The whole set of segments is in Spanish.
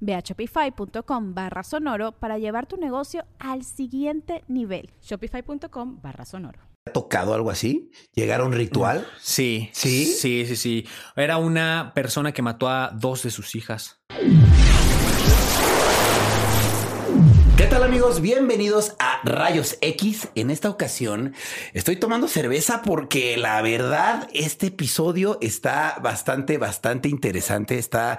Ve a shopify.com barra sonoro para llevar tu negocio al siguiente nivel. Shopify.com barra sonoro. ¿Ha tocado algo así? ¿Llegar a un ritual? Sí. ¿Sí? Sí, sí, sí. Era una persona que mató a dos de sus hijas. ¿Qué tal amigos? Bienvenidos a Rayos X. En esta ocasión estoy tomando cerveza porque la verdad este episodio está bastante, bastante interesante. Está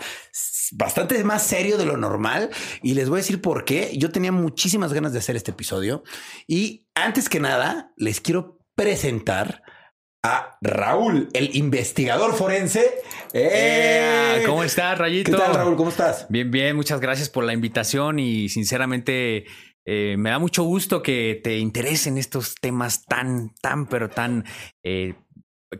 bastante más serio de lo normal y les voy a decir por qué. Yo tenía muchísimas ganas de hacer este episodio y antes que nada les quiero presentar a Raúl, el investigador forense. ¡Eh! ¿Cómo estás, Rayito? ¿Qué tal, Raúl? ¿Cómo estás? Bien, bien. Muchas gracias por la invitación y sinceramente eh, me da mucho gusto que te interesen estos temas tan, tan, pero tan eh,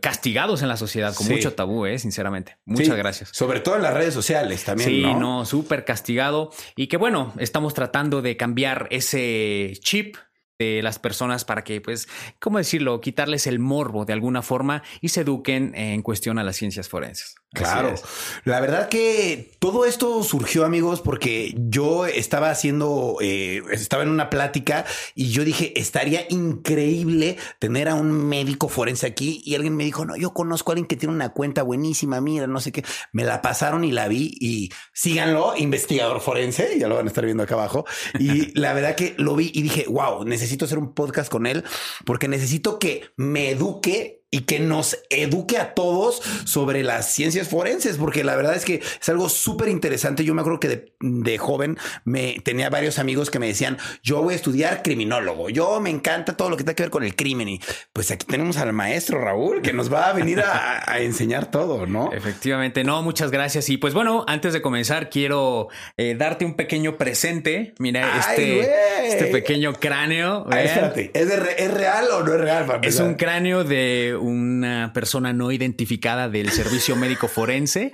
castigados en la sociedad, con Sí. mucho tabú, eh, sinceramente. Muchas Sí, gracias. Sobre todo en las redes sociales también. Sí, no, no, súper castigado. Y que bueno, estamos tratando de cambiar ese chip de las personas para que, pues, ¿cómo decirlo? Quitarles el morbo de alguna forma y se eduquen en cuestión a las ciencias forenses. Claro. La verdad que todo esto surgió, amigos, porque yo estaba haciendo, eh, estaba en una plática y yo dije, estaría increíble tener a un médico forense aquí y alguien me dijo, no, yo conozco a alguien que tiene una cuenta buenísima, mira, no sé qué. Me la pasaron y la vi y síganlo, investigador forense, ya lo van a estar viendo acá abajo. Y la verdad que lo vi y dije, wow, necesito hacer un podcast con él porque necesito que me eduque y que nos eduque a todos sobre las ciencias forenses, porque la verdad es que es algo súper interesante. Yo me acuerdo que de, de joven me tenía varios amigos que me decían, yo voy a estudiar criminólogo, yo me encanta todo lo que tenga que ver con el crimen. Y pues aquí tenemos al maestro Raúl que nos va a venir a, a enseñar todo, ¿no? Efectivamente, no, muchas gracias. Y pues bueno, antes de comenzar, quiero eh, darte un pequeño presente. Mira, Ay, este, este pequeño cráneo. Espérate, ¿es, de re- ¿es real o no es real? para Es un cráneo de una persona no identificada del servicio médico forense.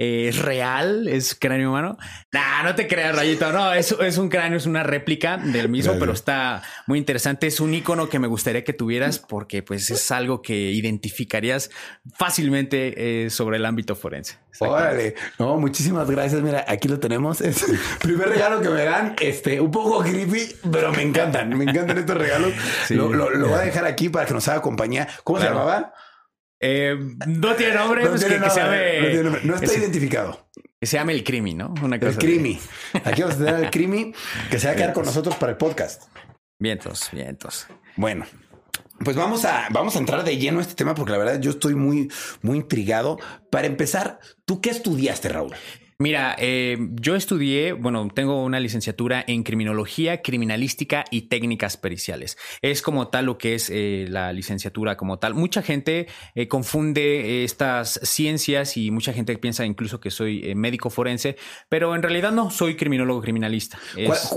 Eh, ¿Es real? ¿Es cráneo humano? Nah, no te creas, Rayito. No, es, es un cráneo, es una réplica del mismo, Gracias. pero está muy interesante. Es un icono que me gustaría que tuvieras porque pues es algo que identificarías fácilmente eh, sobre el ámbito forense. Órale, no, muchísimas gracias. Mira, aquí lo tenemos. Es el primer regalo que me dan, este, un poco creepy, pero me encantan. Me encantan estos regalos. Sí. Lo, lo- lo voy a dejar aquí para que nos haga compañía. ¿Cómo se llamaba? Eh, no tiene nombre, pues, tiene que, que se nombre, llame, no tiene nombre. No está identificado. que se llame el crimi, ¿no? Una El cosa. Crimi. Aquí vamos a tener al Crimi que se va a quedar con nosotros para el podcast. Vientos, vientos. Bueno, pues vamos a, vamos a entrar de lleno a este tema porque la verdad yo estoy muy, muy intrigado. Para empezar, ¿tú qué estudiaste, Raúl? Mira, eh, yo estudié, bueno, tengo una licenciatura en criminología, criminalística y técnicas periciales. Es como tal lo que es eh, la licenciatura como tal. Mucha gente eh, confunde estas ciencias y mucha gente piensa incluso que soy médico forense, pero en realidad no, soy criminólogo criminalista.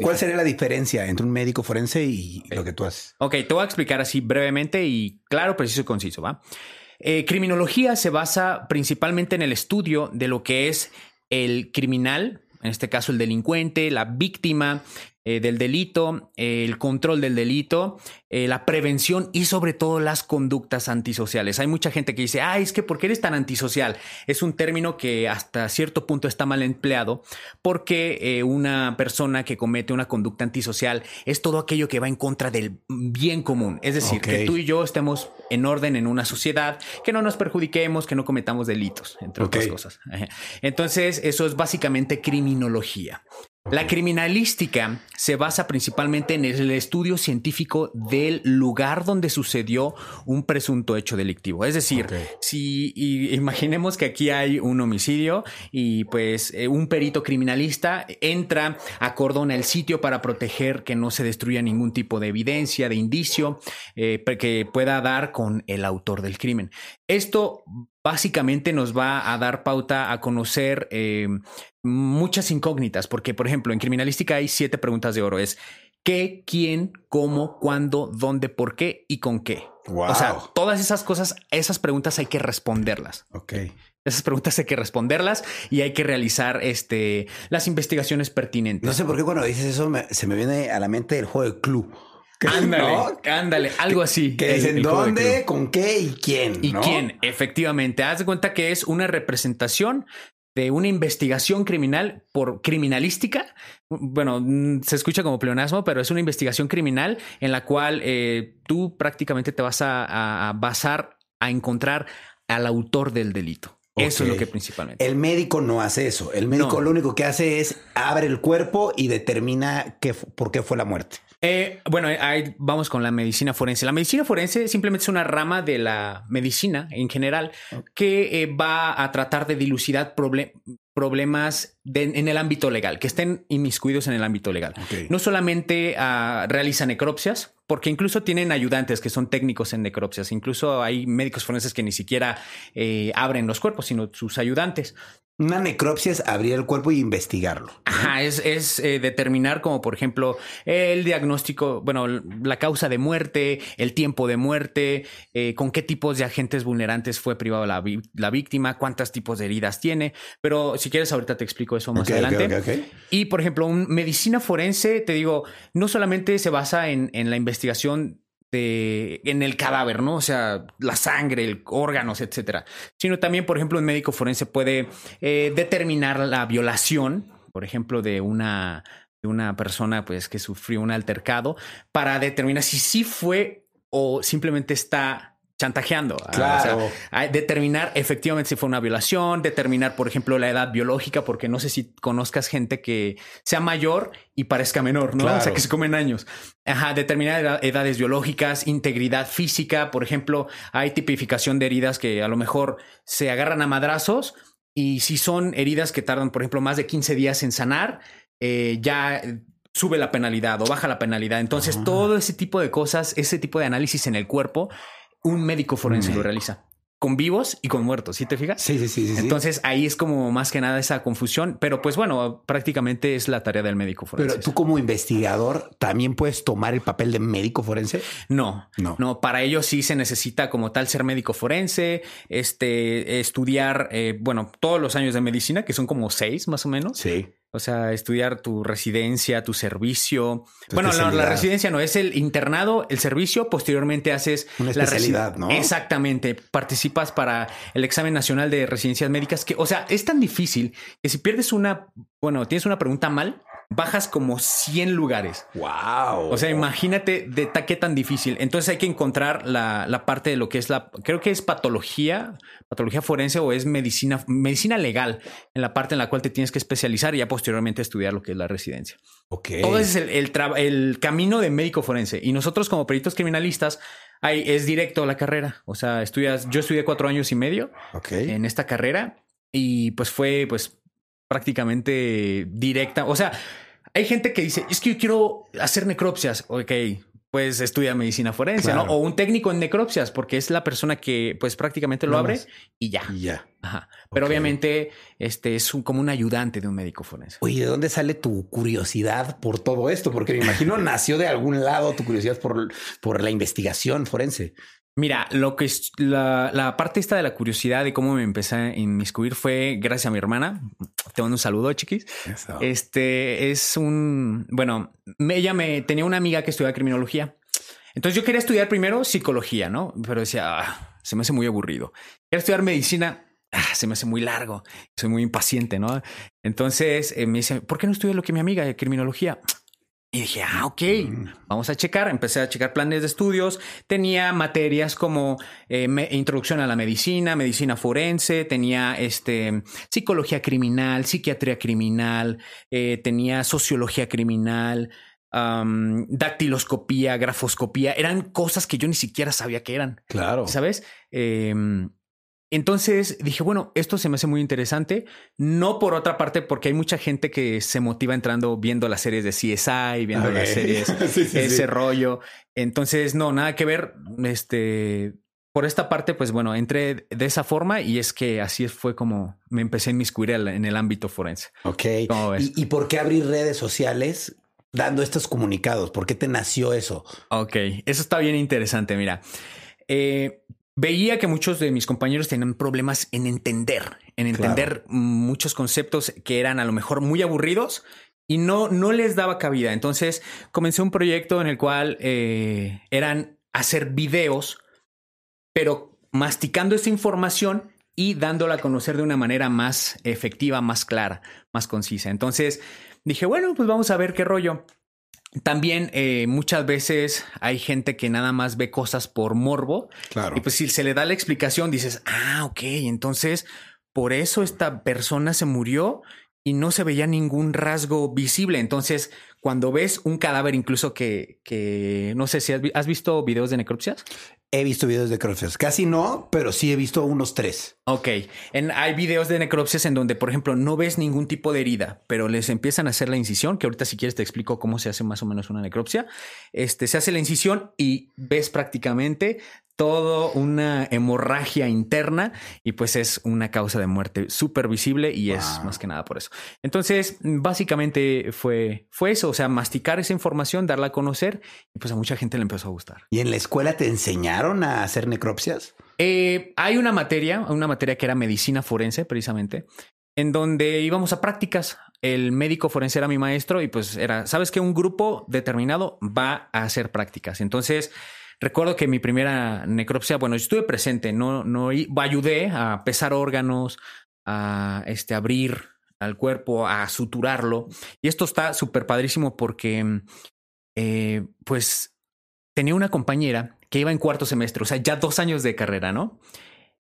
¿Cuál, sería la diferencia entre un médico forense y lo que tú haces? Ok, te voy a explicar así brevemente y claro, preciso y conciso, ¿va? Eh, criminología se basa principalmente en el estudio de lo que es el criminal, en este caso el delincuente, la víctima eh, del delito, eh, el control del delito, eh, la prevención y sobre todo las conductas antisociales. Hay mucha gente que dice, ay, es que ¿por qué eres tan antisocial? Es un término que hasta cierto punto está mal empleado porque eh, una persona que comete una conducta antisocial es todo aquello que va en contra del bien común. Es decir, que tú y yo estemos en orden en una sociedad, que no nos perjudiquemos, que no cometamos delitos, entre otras cosas. Entonces, eso es básicamente criminología. La criminalística se basa principalmente en el estudio científico del lugar donde sucedió un presunto hecho delictivo. Es decir, si y imaginemos que aquí hay un homicidio y pues eh, un perito criminalista entra, acordona el sitio para proteger que no se destruya ningún tipo de evidencia, de indicio eh, que pueda dar con el autor del crimen. Esto básicamente nos va a dar pauta a conocer eh, muchas incógnitas, porque por ejemplo en criminalística hay siete preguntas de oro. Es qué, quién, cómo, cuándo, dónde, por qué y con qué. Wow. O sea, todas esas cosas, esas preguntas hay que responderlas. Ok. Esas preguntas hay que responderlas y hay que realizar este, las investigaciones pertinentes. No sé por qué cuando dices eso me- se me viene a la mente el juego de Clue. Ándale, ¿no? ándale, algo así. Que el- dicen el juego de dónde, con qué y quién. ¿Y ¿no? quién? Efectivamente. Haz de cuenta que es una representación de una investigación criminal por criminalística. Bueno, mm, se escucha como pleonasmo, pero es una investigación criminal en la cual eh, tú prácticamente te vas a, a- a basar a encontrar al autor del delito. Eso es lo que principalmente. El médico no hace eso. El médico No. lo único que hace es abre el cuerpo y determina qué, por qué fue la muerte. Eh, bueno, ahí vamos con la medicina forense. La medicina forense simplemente es una rama de la medicina en general que eh, va a tratar de dilucidar proble- problemas de- en el ámbito legal, que estén inmiscuidos en el ámbito legal. No solamente ah, realiza necropsias, porque incluso tienen ayudantes que son técnicos en necropsias. Incluso hay médicos forenses que ni siquiera eh, abren los cuerpos, sino sus ayudantes. Una necropsia es abrir el cuerpo y investigarlo. Ajá, es, es eh, determinar como por ejemplo el diagnóstico, bueno, la causa de muerte, el tiempo de muerte, eh, con qué tipos de agentes vulnerantes fue privado la, la víctima, cuántos tipos de heridas tiene. Pero si quieres ahorita te explico eso más adelante. Y por ejemplo, un medicina forense, te digo, no solamente se basa en, en la investigación de, en el cadáver, ¿no? O sea, la sangre, el órganos, etcétera. Sino también, por ejemplo, un médico forense puede eh, determinar la violación, por ejemplo, de una, de una persona pues, que sufrió un altercado, para determinar si sí fue o simplemente está chantajeando. Ah, Claro. O sea, a determinar efectivamente si fue una violación, determinar, por ejemplo, la edad biológica, porque no sé si conozcas gente que sea mayor y parezca menor, ¿no? Claro. O sea, que se comen años. Ajá, determinar edad- edades biológicas, integridad física, por ejemplo, hay tipificación de heridas que a lo mejor se agarran a madrazos y si son heridas que tardan, por ejemplo, más de 15 días en sanar, eh, ya sube la penalidad o baja la penalidad. Entonces, Ah. todo ese tipo de cosas, ese tipo de análisis en el cuerpo, un médico forense lo médico. realiza. Con vivos y con muertos, ¿sí te fijas? Sí, sí, sí, sí. sí. Entonces ahí es como más que nada esa confusión, pero pues bueno, prácticamente es la tarea del médico forense. Pero tú como investigador también puedes tomar el papel de médico forense. No, No. no, para ello sí se necesita como tal ser médico forense, este, estudiar, eh, bueno, todos los años de medicina, que son como seis más o menos. Sí. O sea, estudiar tu residencia, tu servicio. Tu bueno, no, la residencia no, es el internado, el servicio, posteriormente haces Una la especialidad, ¿no? Exactamente, participas para el examen nacional de residencias médicas, que, o sea, es tan difícil que si pierdes una, bueno, tienes una pregunta mal, bajas como 100 lugares. Wow. O sea, imagínate de ta- qué tan difícil. Entonces hay que encontrar la, la parte de lo que es la, creo que es patología, patología forense o es medicina, medicina legal, en la parte en la cual te tienes que especializar y ya posteriormente estudiar lo que es la residencia. Ok. Todo es el, el, el camino de médico forense. Y nosotros como peritos criminalistas, hay, es directo a la carrera. O sea, estudias, yo estudié cuatro años y medio Ok. en esta carrera y pues fue pues prácticamente directa. O sea, hay gente que dice, es que yo quiero hacer necropsias. Ok, pues estudia medicina forense, Claro. ¿no? O un técnico en necropsias, porque es la persona que pues prácticamente lo abre más. y ya. Y ya. Ajá. Pero obviamente este es un- como un ayudante de un médico forense. Oye, ¿de dónde sale tu curiosidad por todo esto? Porque me imagino nació de algún lado tu curiosidad por, por la investigación forense. Mira, lo que es la, la parte esta de la curiosidad de cómo me empecé a inmiscuir fue gracias a mi hermana. Te mando un saludo, chiquis. Eso. Este es un, bueno, ella me tenía una amiga que estudiaba criminología. Entonces yo quería estudiar primero psicología, ¿no? Pero decía, "Ah, se me hace muy aburrido. Quería estudiar medicina, "Ah, se me hace muy largo. Soy muy impaciente, ¿no? Entonces eh, me dice, ¿por qué no estudias lo que mi amiga de criminología? Y dije, ah, ok, vamos a checar. Empecé a checar planes de estudios. Tenía materias como eh, introducción a la medicina, medicina forense, tenía este, psicología criminal, psiquiatría criminal, eh, tenía sociología criminal, dactiloscopía, grafoscopía. Eran cosas que yo ni siquiera sabía que eran. Claro. ¿Sabes? Em, entonces dije, bueno, esto se me hace muy interesante. No por otra parte, porque hay mucha gente que se motiva entrando viendo las series de CSI, viendo las series, ese rollo. Entonces, no, nada que ver. Este, por esta parte, pues bueno, entré de esa forma y es que así fue como me empecé a inmiscuir en el ámbito forense. Ok. ¿Y, ¿Y por qué abrir redes sociales dando estos comunicados? ¿Por qué te nació eso? Ok, eso está bien interesante. Mira, eh, veía que muchos de mis compañeros tenían problemas en entender, en entender muchos conceptos que eran a lo mejor muy aburridos y no, no les daba cabida. Entonces comencé un proyecto en el cual eh, eran hacer videos, pero masticando esa información y dándola a conocer de una manera más efectiva, más clara, más concisa. Entonces dije, bueno, pues vamos a ver qué rollo. También eh, muchas veces hay gente que nada más ve cosas por morbo. Claro. Y pues si se le da la explicación, dices, ah, ok, entonces por eso esta persona se murió y no se veía ningún rasgo visible. Entonces, cuando ves un cadáver, incluso que, que no sé si has, has visto videos de necropsias. He visto videos de necropsias. Casi no, pero sí he visto unos tres. Ok. En, hay videos de necropsias en donde, por ejemplo, no ves ningún tipo de herida, pero les empiezan a hacer la incisión, que ahorita si quieres te explico cómo se hace más o menos una necropsia. Este, se hace la incisión y ves prácticamente todo una hemorragia interna y pues es una causa de muerte súper visible y es más que nada por eso. Entonces, básicamente fue, fue eso, o sea, masticar esa información, darla a conocer y pues a mucha gente le empezó a gustar. ¿Y en la escuela te enseñaron a hacer necropsias? Eh, hay una materia, una materia que era medicina forense precisamente, en donde íbamos a prácticas. El médico forense era mi maestro y pues era, sabes que un grupo determinado va a hacer prácticas. Entonces, Recuerdo que mi primera necropsia, bueno, estuve presente, no, no ayudé a pesar órganos, a este, abrir al cuerpo, a suturarlo. Y esto está súper padrísimo porque, eh, pues, tenía una compañera que iba en cuarto semestre, o sea, ya dos años de carrera, ¿no?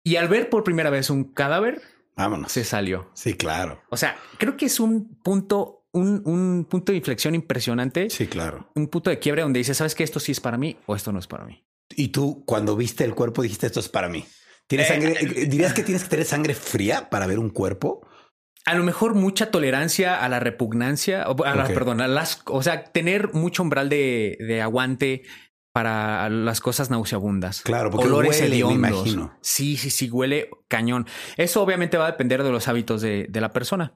Y al ver por primera vez un cadáver, Vámonos. se salió. Sí, claro. O sea, creo que es un punto un, punto de inflexión impresionante. Sí, claro. Un punto de quiebre donde dices, ¿sabes que esto sí es para mí o esto no es para mí? Y tú, cuando viste el cuerpo, dijiste, esto es para mí. ¿Tienes eh, sangre? Eh, ¿Dirías que tienes que tener sangre fría para ver un cuerpo? A lo mejor mucha tolerancia a la repugnancia, a perdón, a las, o sea, tener mucho umbral de, de aguante para las cosas nauseabundas. Claro, porque Olores huele, me imagino. Sí, sí, sí, huele cañón. Eso obviamente va a depender de los hábitos de, de la persona.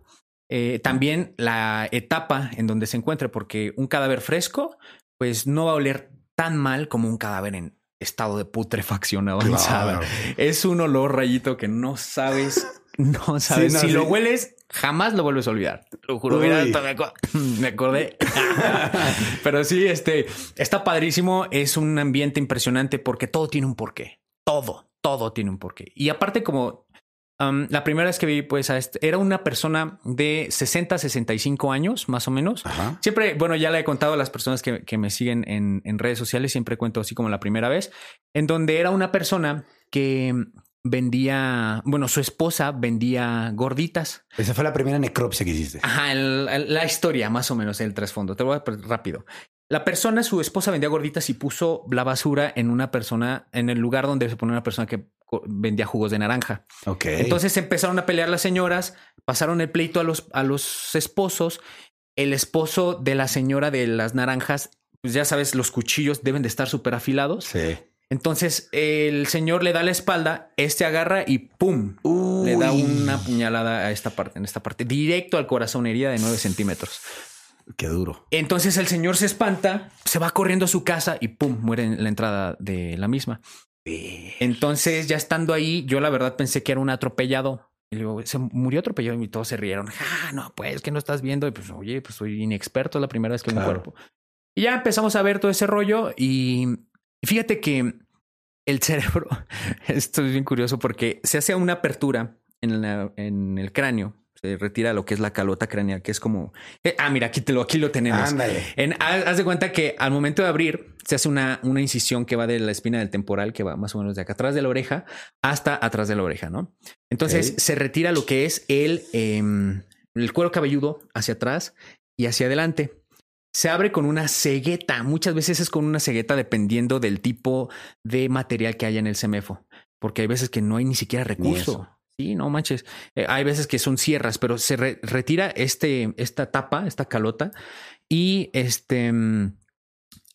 Eh, también la etapa en donde se encuentre, porque un cadáver fresco, pues no va a oler tan mal como un cadáver en estado de putrefacción avanzada. Es un olor rayito que no sabes, no sabes. si lo hueles, jamás lo vuelves a olvidar. Lo juro, mira, me acordé. Pero sí, este está padrísimo. Es un ambiente impresionante porque todo tiene un porqué. Todo, todo tiene un porqué. Y aparte, como la primera vez que vi, pues, este, era una persona de 60, 65 años, más o menos. Siempre, bueno, ya le he contado a las personas que, me siguen en, en, redes sociales, siempre cuento así como la primera vez, en donde era una persona que vendía, bueno, su esposa vendía gorditas. Esa fue la primera necropsia que hiciste. Ajá, la historia, más o menos, el trasfondo. Te voy a rápido. La persona, su esposa vendía gorditas y puso la basura en una persona, en el lugar donde se pone una persona que vendía jugos de naranja. Ok. Entonces empezaron a pelear las señoras, pasaron el pleito a los, a los esposos. El esposo de la señora de las naranjas, pues ya sabes, los cuchillos deben de estar súper afilados. Sí. Entonces el señor le da la espalda, este agarra y ¡pum! Le da una puñalada a esta parte, en esta parte, directo al corazón, herida de 9 centímetros. Qué duro. Luego el señor se espanta, se va corriendo a su casa y ¡pum! muere en la entrada de la misma. Entonces, ya estando ahí, yo la verdad pensé que era un atropellado. Y luego se murió atropellado y todos se rieron. Ah, no, pues que no estás viendo. Y pues, oye, pues soy inexperto, es la primera vez que me cuerpo. Y ya empezamos a ver todo ese rollo. Y fíjate que el cerebro, esto es bien curioso porque se hace una apertura en, en el cráneo, Se retira lo que es la calota craneal, que es como. eh, ah, mira, aquí, te lo, aquí lo tenemos. Ándale. En, haz haz de cuenta que al momento de abrir, se hace una, una incisión que va de la espina del temporal, que va más o menos de acá atrás de la oreja hasta atrás de la oreja, ¿no? Entonces se retira lo que es el, em, el cuero cabelludo hacia atrás y hacia adelante. Se abre con una cegueta. Muchas veces es con una cegueta dependiendo del tipo de material que haya en el semefo. Porque hay veces que no hay ni siquiera recurso. Sí, no manches. Eh, hay veces que son sierras, pero se re- retira este, esta tapa, esta calota, y este mm,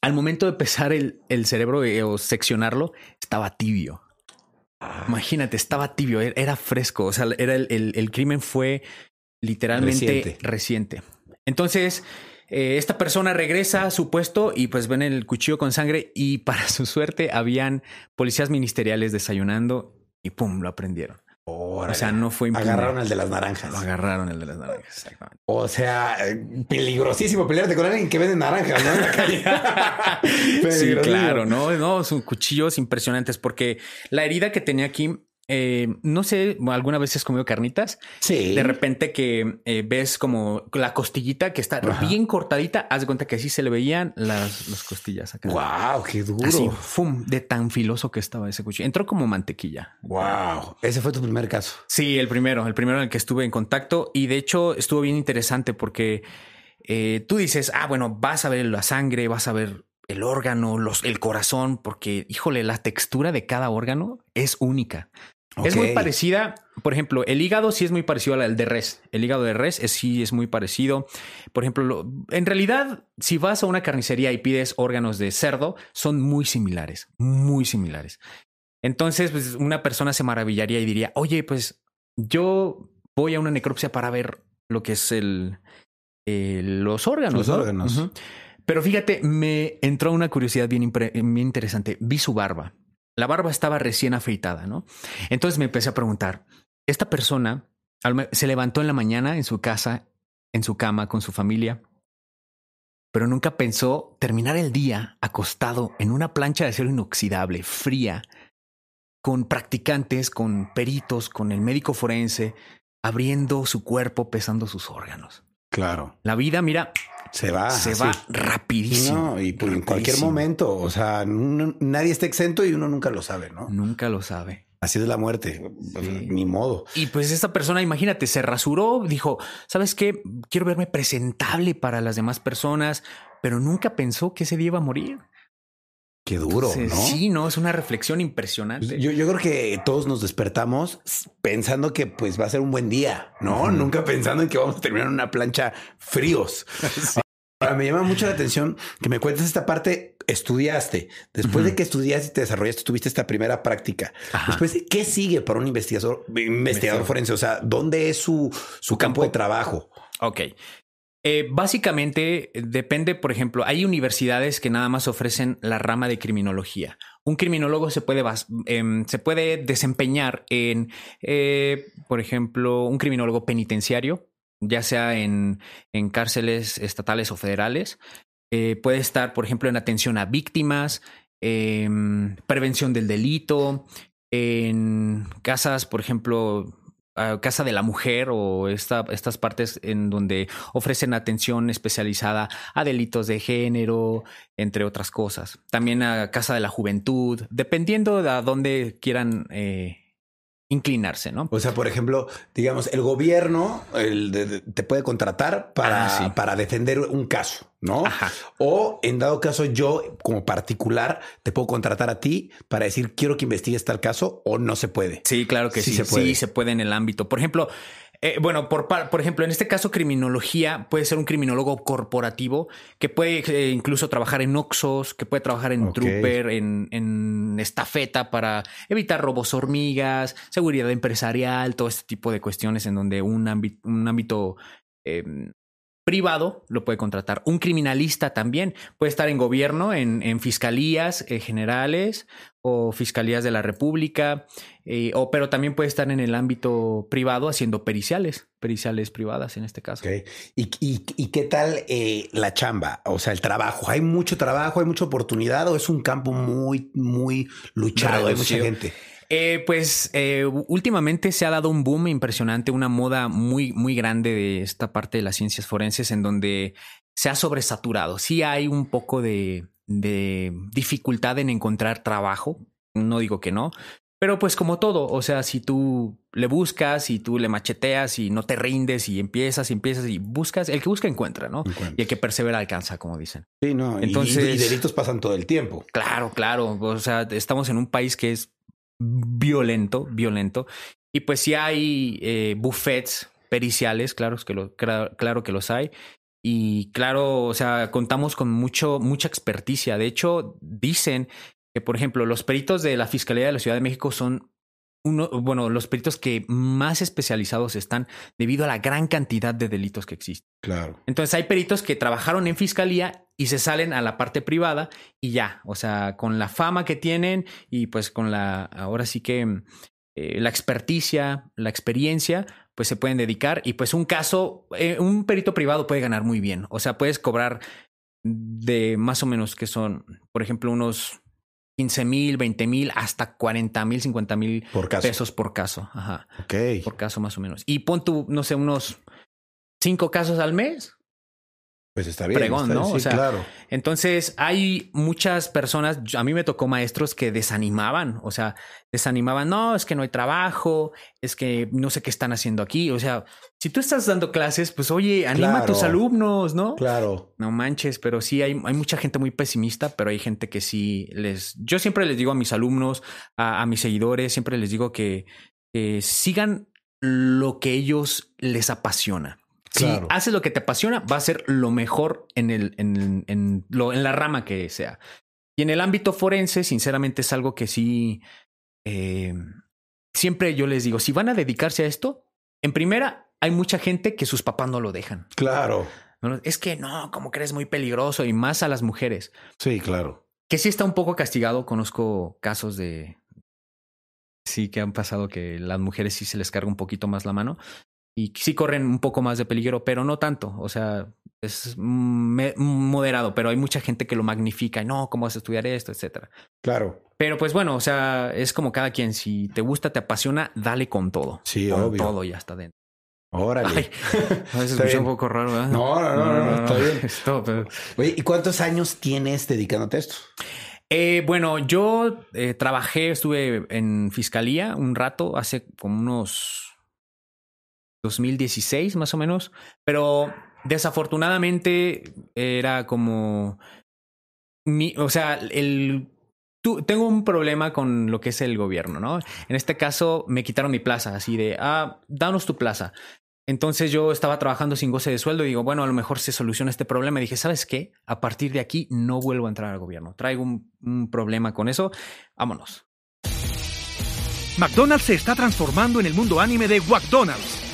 al momento de pesar el, el cerebro eh, o seccionarlo, estaba tibio. Imagínate, estaba tibio, era, era fresco. O sea, era el, el- el crimen fue literalmente Reciente. reciente. Entonces, eh, esta persona regresa a su puesto y pues ven el cuchillo con sangre y para su suerte habían policías ministeriales desayunando y pum, lo aprendieron. Órale. O sea, no fue impune. Agarraron al de las naranjas. Lo agarraron el de las naranjas, exactamente. O sea, peligrosísimo pelearte con alguien que vende naranjas, ¿no? En la calle. sí, claro, no, no, son cuchillos impresionantes porque la herida que tenía aquí, eh, no sé, alguna vez has comido carnitas. Sí. De repente que eh, ves como la costillita que está Ajá. bien cortadita, haz de cuenta que así se le veían las, las costillas acá. Wow, qué duro. Así, fum, de tan filoso que estaba ese cuchillo. Entró como mantequilla. Wow. Ese fue tu primer caso. Sí, el primero, el primero en el que estuve en contacto y de hecho estuvo bien interesante porque eh, tú dices, ah, bueno, vas a ver la sangre, vas a ver el órgano, los, el corazón, porque, híjole, la textura de cada órgano es única. Es muy parecida, por ejemplo, el hígado sí es muy parecido al de res. El hígado de res es, sí es muy parecido. Por ejemplo, lo- en realidad, si vas a una carnicería y pides órganos de cerdo, son muy similares, muy similares. Entonces, pues, una persona se maravillaría y diría, oye, pues yo voy a una necropsia para ver lo que es el, el- los órganos. Los ¿no? órganos. Pero fíjate, me entró una curiosidad bien, bien interesante. Vi su barba. La barba estaba recién afeitada, ¿no? Entonces me empecé a preguntar, esta persona se levantó en la mañana en su casa, en su cama, con su familia, pero nunca pensó terminar el día acostado en una plancha de acero inoxidable, fría, con practicantes, con peritos, con el médico forense, abriendo su cuerpo, pesando sus órganos. Claro. La vida, mira, Se va. se así. va rapidísimo. No, y pues en cualquier momento, o sea, no- nadie está exento y uno nunca lo sabe, ¿no? Nunca lo sabe. Así es la muerte, Sí. ni modo. Y pues esta persona, imagínate, se rasuró, dijo, ¿sabes qué? Quiero verme presentable para las demás personas, pero nunca pensó que ese día iba a morir. Qué duro, Entonces, ¿no? Sí, no, es una reflexión impresionante. Yo, yo creo que todos nos despertamos pensando que pues va a ser un buen día, ¿no? Nunca pensando en que vamos a terminar en una plancha fríos. Ahora, me llama mucho la atención que me cuentes esta parte. Estudiaste. Después de que estudiaste y te desarrollaste, tuviste esta primera práctica. Ajá. Después, ¿qué sigue para un investigador, investigador Investigador. forense? O sea, ¿dónde es su, su campo campo. de trabajo? Ok. Eh, básicamente eh, depende, por ejemplo, hay universidades que nada más ofrecen la rama de criminología. Un criminólogo se puede, em, se puede desempeñar en, eh, por ejemplo, un criminólogo penitenciario, ya sea en, en cárceles estatales o federales. Puede estar, por ejemplo, en atención a víctimas, em, prevención del delito, en casas, por ejemplo, a Casa de la Mujer o esta- estas partes en donde ofrecen atención especializada a delitos de género, entre otras cosas. También a Casa de la Juventud, dependiendo de a dónde quieran eh, inclinarse, ¿no? O sea, por ejemplo, digamos, el gobierno el de- de- te puede contratar para, Ah, sí. para defender un caso, ¿no? Ajá. O en dado caso, yo como particular te puedo contratar a ti para decir quiero que investigues tal caso o no se puede. Sí, claro que Sí sí. se Sí puede. se puede en el ámbito. Por ejemplo, eh, bueno, por, por ejemplo, en este caso, criminología puede ser un criminólogo corporativo que puede eh, incluso trabajar en Oxos, que puede trabajar en Ok. Trooper, en, en estafeta para evitar robos hormigas, seguridad empresarial, todo este tipo de cuestiones en donde un ámbito, un ámbito eh, privado lo puede contratar. Un criminalista también puede estar en gobierno, en, en fiscalías eh, generales o fiscalías de la República, eh, o, pero también puede estar en el ámbito privado haciendo periciales, periciales privadas en este caso. ¿Y, y, y qué tal eh, la chamba? O sea, el trabajo. ¿Hay mucho trabajo? ¿Hay mucha oportunidad? ¿O es un campo muy, muy luchado? Hay mucha gente. Eh, pues eh, últimamente se ha dado un boom impresionante, una moda muy, muy grande de esta parte de las ciencias forenses en donde se ha sobresaturado. Sí hay un poco de, de dificultad en encontrar trabajo, no digo que no, pero pues como todo, o sea, si tú le buscas y tú le macheteas y no te rindes y empiezas y empiezas y buscas, el que busca encuentra, ¿no? Y el que persevera alcanza, como dicen. Sí, no. Entonces- y, y delitos pasan todo el tiempo. Claro, claro. O sea, estamos en un país que es violento, violento. Y pues sí hay eh, buffets periciales, claro que, lo, cra- claro que los hay. Y claro, o sea, contamos con mucho, mucha experticia. De hecho, dicen que, por ejemplo, los peritos de la Fiscalía de la Ciudad de México son uno, bueno, los peritos que más especializados están debido a la gran cantidad de delitos que existen. Claro. Entonces hay peritos que trabajaron en fiscalía y se salen a la parte privada y ya, o sea, con la fama que tienen y pues con la, ahora sí que eh, la experticia, la experiencia, pues se pueden dedicar y pues un caso, eh, un perito privado puede ganar muy bien, o sea, puedes cobrar de más o menos que son, por ejemplo, unos 15 mil, 20 mil, hasta 40 mil, 50 mil pesos por caso. Ajá Ok. por caso más o menos. Y pon tú, no sé, unos cinco casos al mes. Pues está bien. Pregón, está- ¿no? Sí, O sea, claro. Entonces hay muchas personas, a mí me tocó maestros que desanimaban, o sea, desanimaban, no, es que no hay trabajo, es que no sé qué están haciendo aquí. O sea, si tú estás dando clases, pues oye, anima a tus alumnos, ¿no? Claro. No manches, pero sí hay, hay mucha gente muy pesimista, pero hay gente que sí les. Yo siempre les digo a mis alumnos, a, a mis seguidores, siempre les digo que, que sigan lo que ellos les apasiona. Si Claro. haces lo que te apasiona, va a ser lo mejor en, el, en, en, lo, en la rama que sea. Y en el ámbito forense, sinceramente, es algo que sí. eh, siempre yo les digo: si van a dedicarse a esto, en primera, hay mucha gente que sus papás no lo dejan. Claro. Es que no, como que eres muy peligroso y más a las mujeres. Sí, claro. Que sí está un poco castigado. Conozco casos de. Sí, que han pasado que las mujeres sí se les carga un poquito más la mano y sí corren un poco más de peligro, pero no tanto. O sea, es moderado, pero hay mucha gente que lo magnifica. No, ¿cómo vas a estudiar esto? Etcétera. Claro. Pero pues bueno, o sea, es como cada quien. Si te gusta, te apasiona, dale con todo. Sí, con obvio. todo y hasta dentro. Órale. Bien. un poco raro, ¿verdad? No, no, no, no, está bien. Oye, ¿y cuántos años tienes dedicándote a esto? Eh, bueno, yo eh, trabajé, estuve en fiscalía un rato, hace como unos 2016 más o menos, pero desafortunadamente era como, mi, o sea, el... tengo un problema con lo que es el gobierno, ¿no? En este caso me quitaron mi plaza, así de, ah, danos tu plaza. Entonces yo estaba trabajando sin goce de sueldo y digo, bueno, a lo mejor se soluciona este problema. Y dije, ¿sabes qué? A partir de aquí no vuelvo a entrar al gobierno. Traigo un, un problema con eso. Vámonos. McDonald's se está transformando en el mundo anime de McDonald's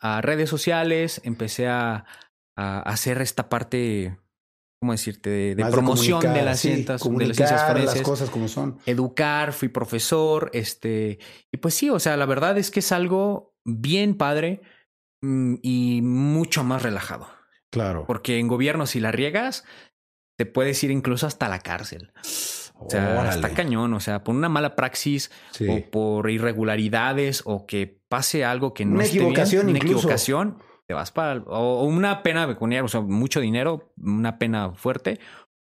a redes sociales, empecé a, a hacer esta parte, ¿cómo decirte?, de, promoción de, las, sí, cientas, de las ciencias las forenses. cosas como son. educar, fui profesor, este, y pues sí, o sea, la verdad es que es algo bien padre mm, y mucho más relajado, Claro. porque en gobierno si la riegas, te puedes ir incluso hasta la cárcel. O sea, Órale. está cañón, o sea, por una mala praxis Sí. o por irregularidades o que pase algo que no Una esté bien, equivocación una incluso. equivocación, te vas para o, una pena pecuniaria, o sea, mucho dinero, una pena fuerte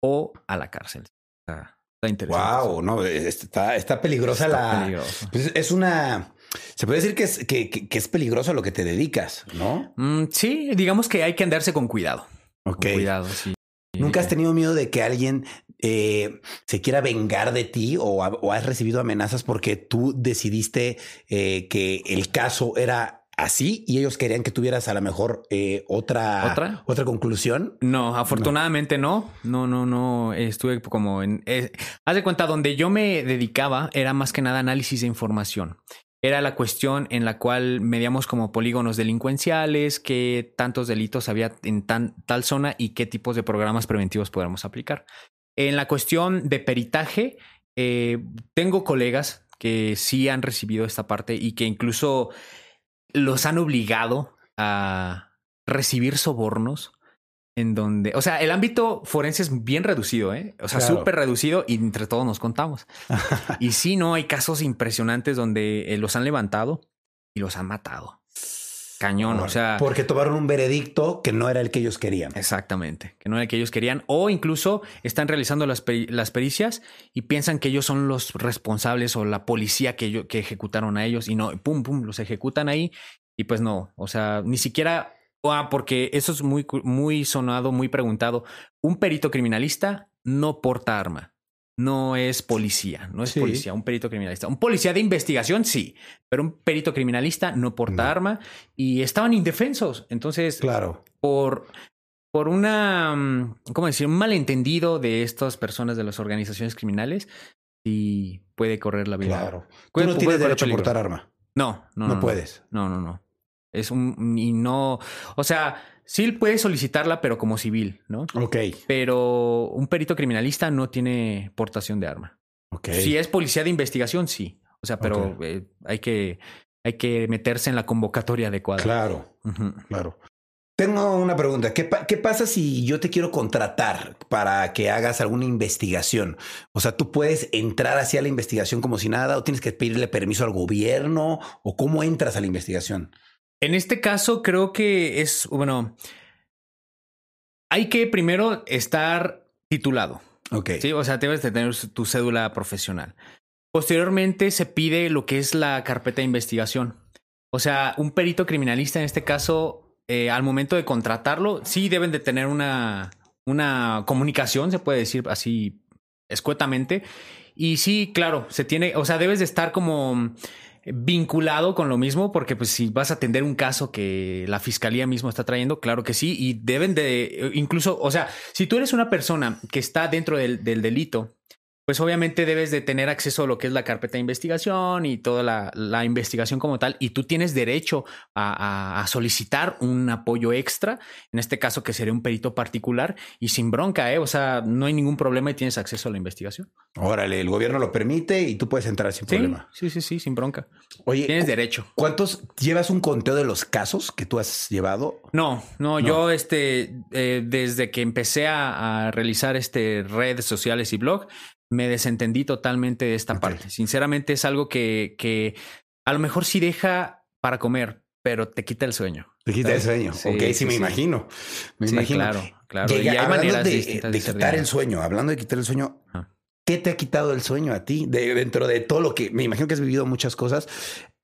o a la cárcel. Está interesante. Wow, no, está, está peligrosa Está la. peligroso. Pues es una. Se puede decir que es, que, que- que es peligroso a lo que te dedicas, ¿no? Mm, sí, digamos que hay que andarse con cuidado. Ok. Con cuidado, sí. ¿Nunca has tenido miedo de que alguien eh, se quiera vengar de ti o, ha- o has recibido amenazas porque tú decidiste eh, que el caso era así y ellos querían que tuvieras a lo mejor eh, otra, ¿Otra? otra conclusión? No, afortunadamente no. No, no, no. Estuve como en. eh, haz de cuenta, donde yo me dedicaba era más que nada análisis de información. era la cuestión en la cual medíamos como polígonos delincuenciales, qué tantos delitos había en tan, tal zona y qué tipos de programas preventivos podemos aplicar. En la cuestión de peritaje, eh, tengo colegas que sí han recibido esta parte y que incluso los han obligado a recibir sobornos en donde, o sea, el ámbito forense es bien reducido, ¿eh? O sea, Claro. súper reducido y entre todos nos contamos. y sí, no, hay casos impresionantes donde eh, los han levantado y los han matado. Cañón, o sea, Porque tomaron un veredicto que no era el que ellos querían. exactamente, que no era el que ellos querían, o incluso están realizando las, peri- las pericias y piensan que ellos son los responsables o la policía que, que ejecutaron a ellos y no, pum, pum, los ejecutan ahí y pues no, o sea, ni siquiera, ah, porque eso es muy, muy sonado, muy preguntado, un perito criminalista no porta arma. No es policía, no es Sí. policía, un perito criminalista. Un policía de investigación, sí, pero un perito criminalista no porta No. arma y estaban indefensos. Entonces, Claro. por, por una, mm, ¿cómo decir? Un malentendido de estas personas de las organizaciones criminales, sí puede correr la vida. Claro. Tú no tienes derecho a portar arma. No, no, No, no. puedes. No, no, no. Es un, y no, o sea, sí puedes solicitarla, pero como civil, ¿no? Ok. Pero un perito criminalista no tiene portación de arma. Ok. Si es policía de investigación, sí. O sea, pero eh, hay que, hay que meterse en la convocatoria adecuada. Claro, claro. Tengo una pregunta. ¿Qué, pa- qué pasa si yo te quiero contratar para que hagas alguna investigación? O sea, ¿tú puedes entrar hacia la investigación como si nada o tienes que pedirle permiso al gobierno o cómo entras a la investigación? En este caso, creo que es, bueno, hay que primero estar titulado. Ok. Sí, o sea, debes de tener tu cédula profesional. Posteriormente se pide lo que es la carpeta de investigación. O sea, un perito criminalista en este caso, eh, al momento de contratarlo, sí deben de tener una, una comunicación, se puede decir así escuetamente. Y sí, claro, se tiene, o sea, debes de estar como vinculado con lo mismo, porque pues si vas a atender un caso que la fiscalía mismo está trayendo, claro que sí, y deben de, incluso, o sea, si tú eres una persona que está dentro del, del delito, pues obviamente debes de tener acceso a lo que es la carpeta de investigación y toda la, la investigación como tal, y tú tienes derecho a, a- a solicitar un apoyo extra, en este caso que sería un perito particular, y sin bronca, ¿eh? O sea, no hay ningún problema y tienes acceso a la investigación. Órale, el gobierno lo permite y tú puedes entrar sin Sí, problema. sí, sí, sí, sin bronca. Oye, Tienes ¿cu- derecho. ¿cuántos llevas un conteo de los casos que tú has llevado? No, no, No. yo este, eh, desde que empecé a, a realizar este redes sociales y blog, me desentendí totalmente de esta parte. Sinceramente es algo que, que a lo mejor sí deja para comer, pero te quita el sueño. Te quita el sueño. Sí, ok, sí, sí, me imagino. Me Sí, imagino. claro, claro. Llega- y hay maneras de, de ser quitar el sueño, hablando de quitar el sueño, Ajá. ¿Qué te ha quitado el sueño a ti? De, dentro de todo lo que me imagino que has vivido muchas cosas.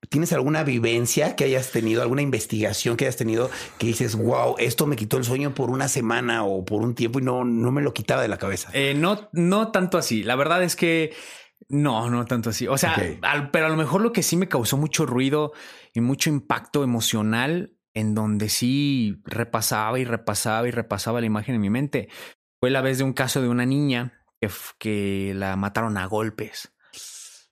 ¿Tienes alguna vivencia que hayas tenido, alguna investigación que hayas tenido que dices, wow, esto me quitó el sueño por una semana o por un tiempo y no, no me lo quitaba de la cabeza? Eh, no, no tanto así. La verdad es que no, no tanto así. O sea, al- pero a lo mejor lo que sí me causó mucho ruido y mucho impacto emocional, en donde sí repasaba y repasaba y repasaba la imagen en mi mente, fue la vez de un caso de una niña que, la mataron a golpes.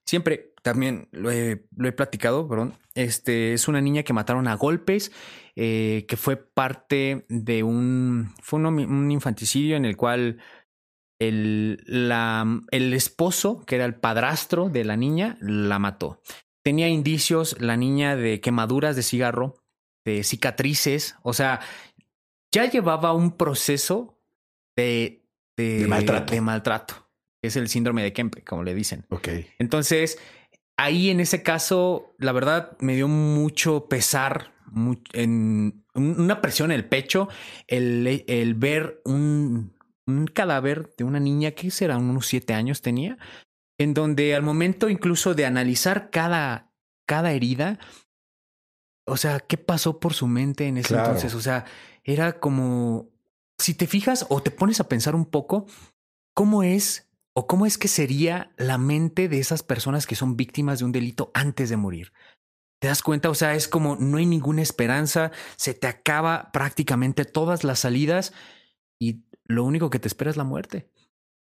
Siempre también lo he, platicado, perdón. Este es una niña que mataron a golpes, eh, que fue parte de un, fue un, un infanticidio en el cual el, la, el esposo, que era el padrastro de la niña, la mató. Tenía indicios la niña de quemaduras de cigarro, de cicatrices, o sea, ya llevaba un proceso de, De maltrato. de maltrato. Es el síndrome de Kempe, como le dicen. Ok. Entonces, ahí en ese caso, la verdad me dio mucho pesar, en, un- una presión en el pecho, el, el ver un, un cadáver de una niña que será unos siete años tenía, en donde al momento incluso de analizar cada, cada herida, o sea, ¿qué pasó por su mente en ese Claro. entonces? O sea, era como, si te fijas o te pones a pensar un poco, ¿cómo es o cómo es que sería la mente de esas personas que son víctimas de un delito antes de morir? ¿Te das cuenta? O sea, es como no hay ninguna esperanza, se te acaba prácticamente todas las salidas y lo único que te espera es la muerte.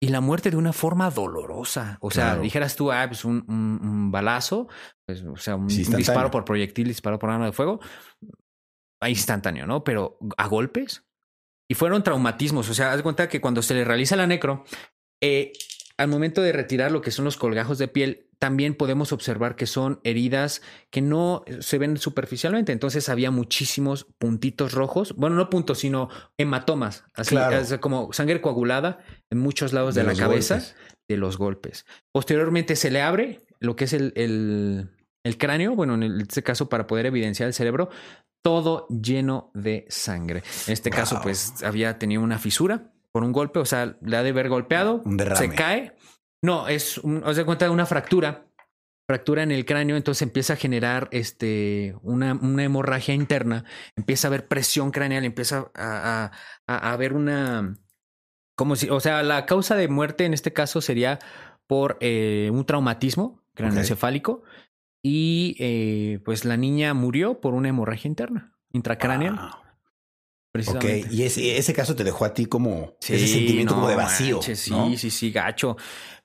y la muerte de una forma dolorosa. O sea, Claro. dijeras tú, ah, pues un, un- un balazo, pues, o sea, un, Sí, disparo por proyectil, disparo por arma de fuego, ah, instantáneo, ¿no? Pero a golpes. Y fueron traumatismos. O sea, haz cuenta que cuando se le realiza la necro, eh, al momento de retirar lo que son los colgajos de piel, también podemos observar que son heridas que no se ven superficialmente. Entonces había muchísimos puntitos rojos. Bueno, no puntos, sino hematomas. Así Claro. como sangre coagulada en muchos lados de, De la cabeza golpes. de los golpes. Posteriormente se le abre lo que es el, el- el cráneo, bueno, en este caso para poder evidenciar el cerebro, todo lleno de sangre. En este caso, pues había tenido una fisura por un golpe, o sea, le ha de haber golpeado, Un derrame. se cae. No, es, un, os de cuenta de una fractura, fractura en el cráneo, entonces empieza a generar este, una, una hemorragia interna, empieza a haber presión craneal, empieza a, a, a- a haber una, como si, o sea, la causa de muerte en este caso sería por eh, un traumatismo craneoencefálico y eh, pues la niña murió por una hemorragia interna, intracraneal, Wow. Ok, precisamente. y ese, ese caso te dejó a ti como ese sentimiento como de vacío. manches, sí, ¿no? sí, sí, gacho.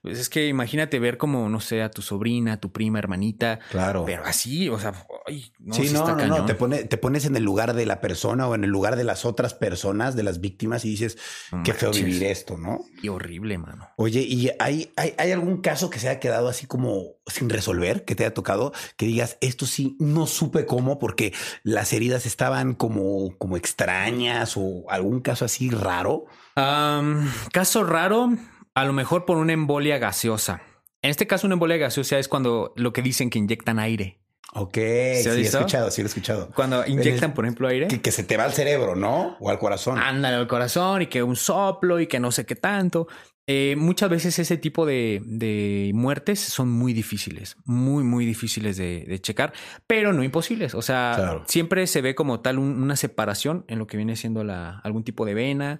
Pues es que imagínate ver como, no sé, a tu sobrina, a tu prima, hermanita, Claro. pero así, o sea, ay, no, sí, no, está no, no. cañón. Te, pone, te pones en el lugar de la persona o en el lugar de las otras personas, de las víctimas, y dices, No qué feo vivir esto, ¿no? Y horrible, mano. Oye, ¿y hay, hay, hay algún caso que se haya quedado así como sin resolver, que te haya tocado, que digas, esto sí, no supe cómo, porque las heridas estaban como, como extrañas o algún caso así raro? Caso raro, a lo mejor por una embolia gaseosa. En este caso, una embolia gaseosa es cuando lo que dicen que inyectan aire. Ok, ¿Se sí, ha he escuchado, sí lo he escuchado. Cuando inyectan, por ejemplo, aire. Que, que se te va al cerebro, ¿no? O al corazón. Ándale al corazón y que un soplo y que no sé qué tanto. Eh, muchas veces ese tipo de, de muertes son muy difíciles, muy, muy difíciles de, de checar, pero no imposibles. O sea, Claro. siempre se ve como tal un- una separación en lo que viene siendo la, algún tipo de vena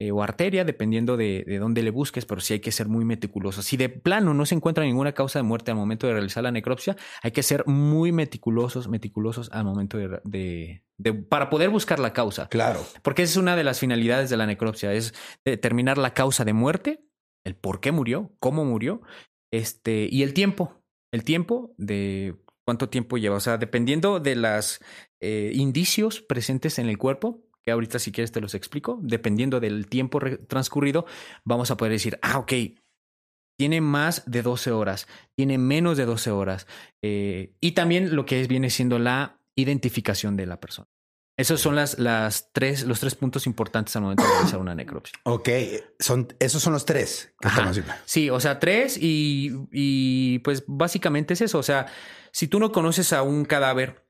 eh, o arteria, dependiendo de, de dónde le busques, pero sí hay que ser muy meticuloso. Si de plano no se encuentra ninguna causa de muerte al momento de realizar la necropsia, hay que ser muy meticulosos, meticulosos al momento de, de- de- para poder buscar la causa. Claro. Porque esa es una de las finalidades de la necropsia, es determinar la causa de muerte, el por qué murió, cómo murió, este, y el tiempo, el tiempo de cuánto tiempo lleva. O sea, dependiendo de los indicios presentes en el cuerpo, que ahorita si quieres te los explico, dependiendo del tiempo transcurrido, vamos a poder decir, ah, ok, tiene más de 12 horas, tiene menos de 12 horas, eh, y también lo que es, viene siendo la identificación de la persona. Esos son las, las tres, los tres puntos importantes al momento de realizar una necropsia. Ok, son, esos son los tres que estamos. Sí, o sea, tres y, y pues básicamente es eso. O sea, si tú no conoces a un cadáver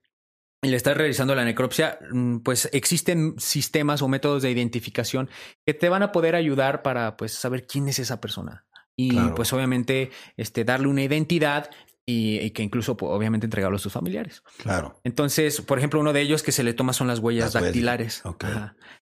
y le estás realizando la necropsia, mm, pues existen sistemas o métodos de identificación que te van a poder ayudar para pues saber quién es esa persona. Y Claro. pues obviamente este, darle una identidad y, y que incluso pues, obviamente entregarlo a sus familiares. Claro. Entonces, por ejemplo, uno de ellos que se le toma son las huellas Las huellas. dactilares.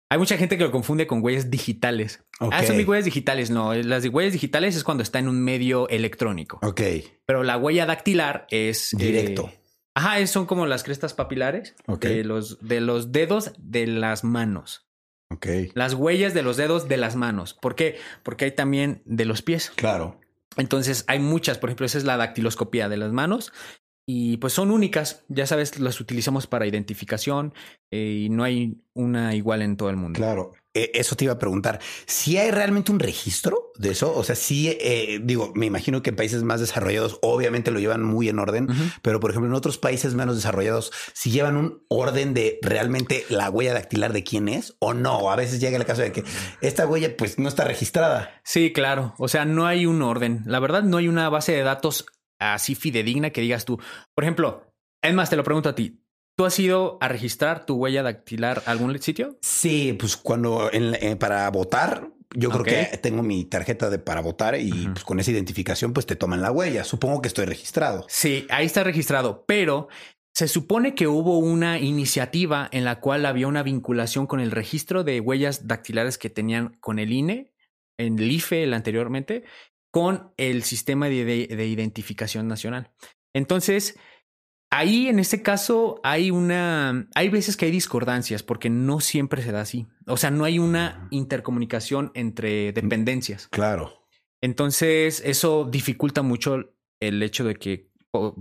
Hay mucha gente que lo confunde con huellas digitales. Ah, son mis huellas digitales. No, las de huellas digitales es cuando está en un medio electrónico. Ok. Pero la huella dactilar es... eh, Directo. Ajá, es- son como las crestas papilares de, los, de los dedos de las manos. Ok. Las huellas de los dedos de las manos. ¿Por qué? Porque hay también de los pies. Claro. Entonces hay muchas, por ejemplo, esa es la dactiloscopía de las manos y pues son únicas, ya sabes, las utilizamos para identificación eh, y no hay una igual en todo el mundo. Claro. Eh, eso te iba a preguntar. Si hay realmente un registro de eso, o sea, sí, eh, digo, me imagino que en países más desarrollados, obviamente lo llevan muy en orden, pero por ejemplo, en otros países menos desarrollados, si llevan un orden de realmente la huella dactilar de quién es o no. A veces llega el caso de que esta huella, pues no está registrada. Sí, claro. O sea, no hay un orden. La verdad, no hay una base de datos así fidedigna que digas tú. Por ejemplo, es más, te lo pregunto a ti. ¿Tú has ido a registrar tu huella dactilar a algún sitio? Sí, pues cuando en eh, para votar, yo creo que tengo mi tarjeta de para votar y pues con esa identificación, pues te toman la huella. Supongo que estoy registrado. Sí, ahí está registrado, pero se supone que hubo una iniciativa en la cual había una vinculación con el registro de huellas dactilares que tenían con el INE, en el IFE el anteriormente, con el sistema de, de- de identificación nacional. Entonces, ahí en este caso hay una, hay veces que hay discordancias porque no siempre se da así. O sea, no hay una intercomunicación entre dependencias. Claro. Entonces, eso dificulta mucho el hecho de que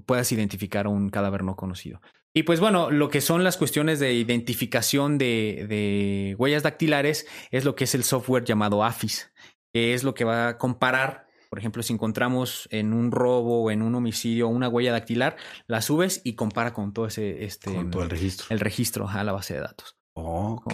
puedas identificar un cadáver no conocido. Y pues bueno, lo que son las cuestiones de identificación de, de, huellas dactilares es lo que es el software llamado AFIS, que es lo que va a comparar, por ejemplo, si encontramos en un robo o en un homicidio una huella dactilar, la subes y compara con todo ese este, con todo el registro. El registro a la base de datos. Ok,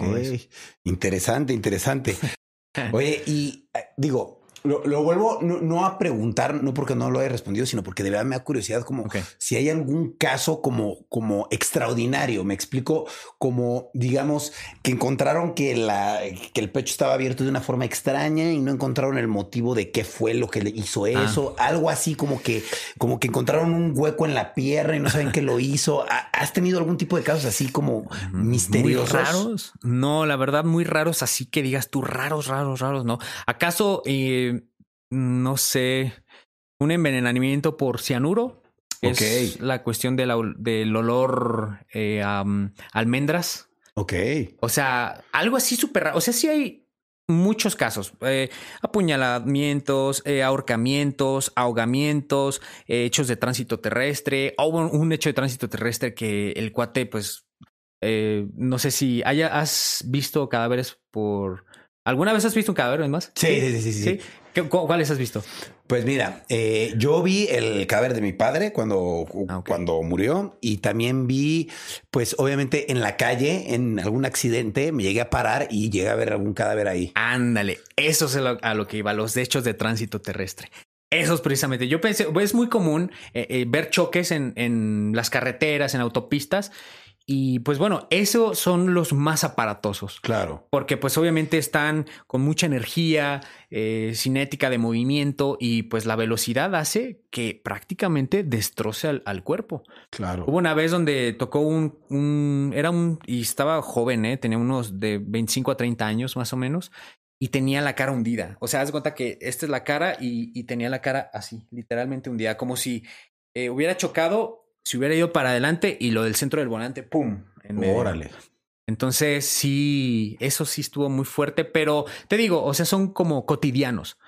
interesante, interesante. Oye, y eh, digo, lo, vuelvo no, a preguntar, no porque no lo haya respondido, sino porque de verdad me da curiosidad como si hay algún caso como, como extraordinario. Me explico como, digamos, que encontraron que, la, que el pecho estaba abierto de una forma extraña y no encontraron el motivo de qué fue lo que le hizo ah. eso. Algo así como que, como que encontraron un hueco en la pierna y no saben qué lo hizo. ¿Has tenido algún tipo de casos así como misteriosos? raros. No, la verdad, muy raros. Así que digas tú, raros, raros, raros, no. ¿Acaso eh, no sé, un envenenamiento por cianuro. Es la cuestión del olor eh, a almendras. Ok. O sea, algo así súper raro. O sea, sí hay muchos casos. Eh, apuñalamientos, eh, ahorcamientos, ahogamientos, hechos de tránsito terrestre. O un, hecho de tránsito terrestre que el cuate, pues, no sé si haya, has visto cadáveres por... ¿Alguna vez has visto un cadáver, más? sí, sí, sí. sí. ¿Cuáles has visto? Pues mira, eh, yo vi el cadáver de mi padre cuando, ah, cuando murió y también vi, pues obviamente en la calle, en algún accidente, me llegué a parar y llegué a ver algún cadáver ahí. Ándale, eso es a lo que iba, los hechos de tránsito terrestre. Eso es precisamente. Yo pensé, es muy común eh, eh, ver choques en, en las carreteras, en autopistas, y pues bueno, esos son los más aparatosos. Claro. Porque pues obviamente están con mucha energía, eh, cinética de movimiento y pues la velocidad hace que prácticamente destroce al, cuerpo. Claro. Hubo una vez donde tocó un, un, era un, y estaba joven, ¿eh? tenía unos de 25 a 30 años más o menos. Y tenía la cara hundida. O sea, haz cuenta que esta es la cara y, tenía la cara así, literalmente hundida, como si eh, hubiera chocado si hubiera ido para adelante y lo del centro del volante, ¡pum! En Órale. Entonces, sí, eso sí estuvo muy fuerte, pero te digo, o sea, son como cotidianos.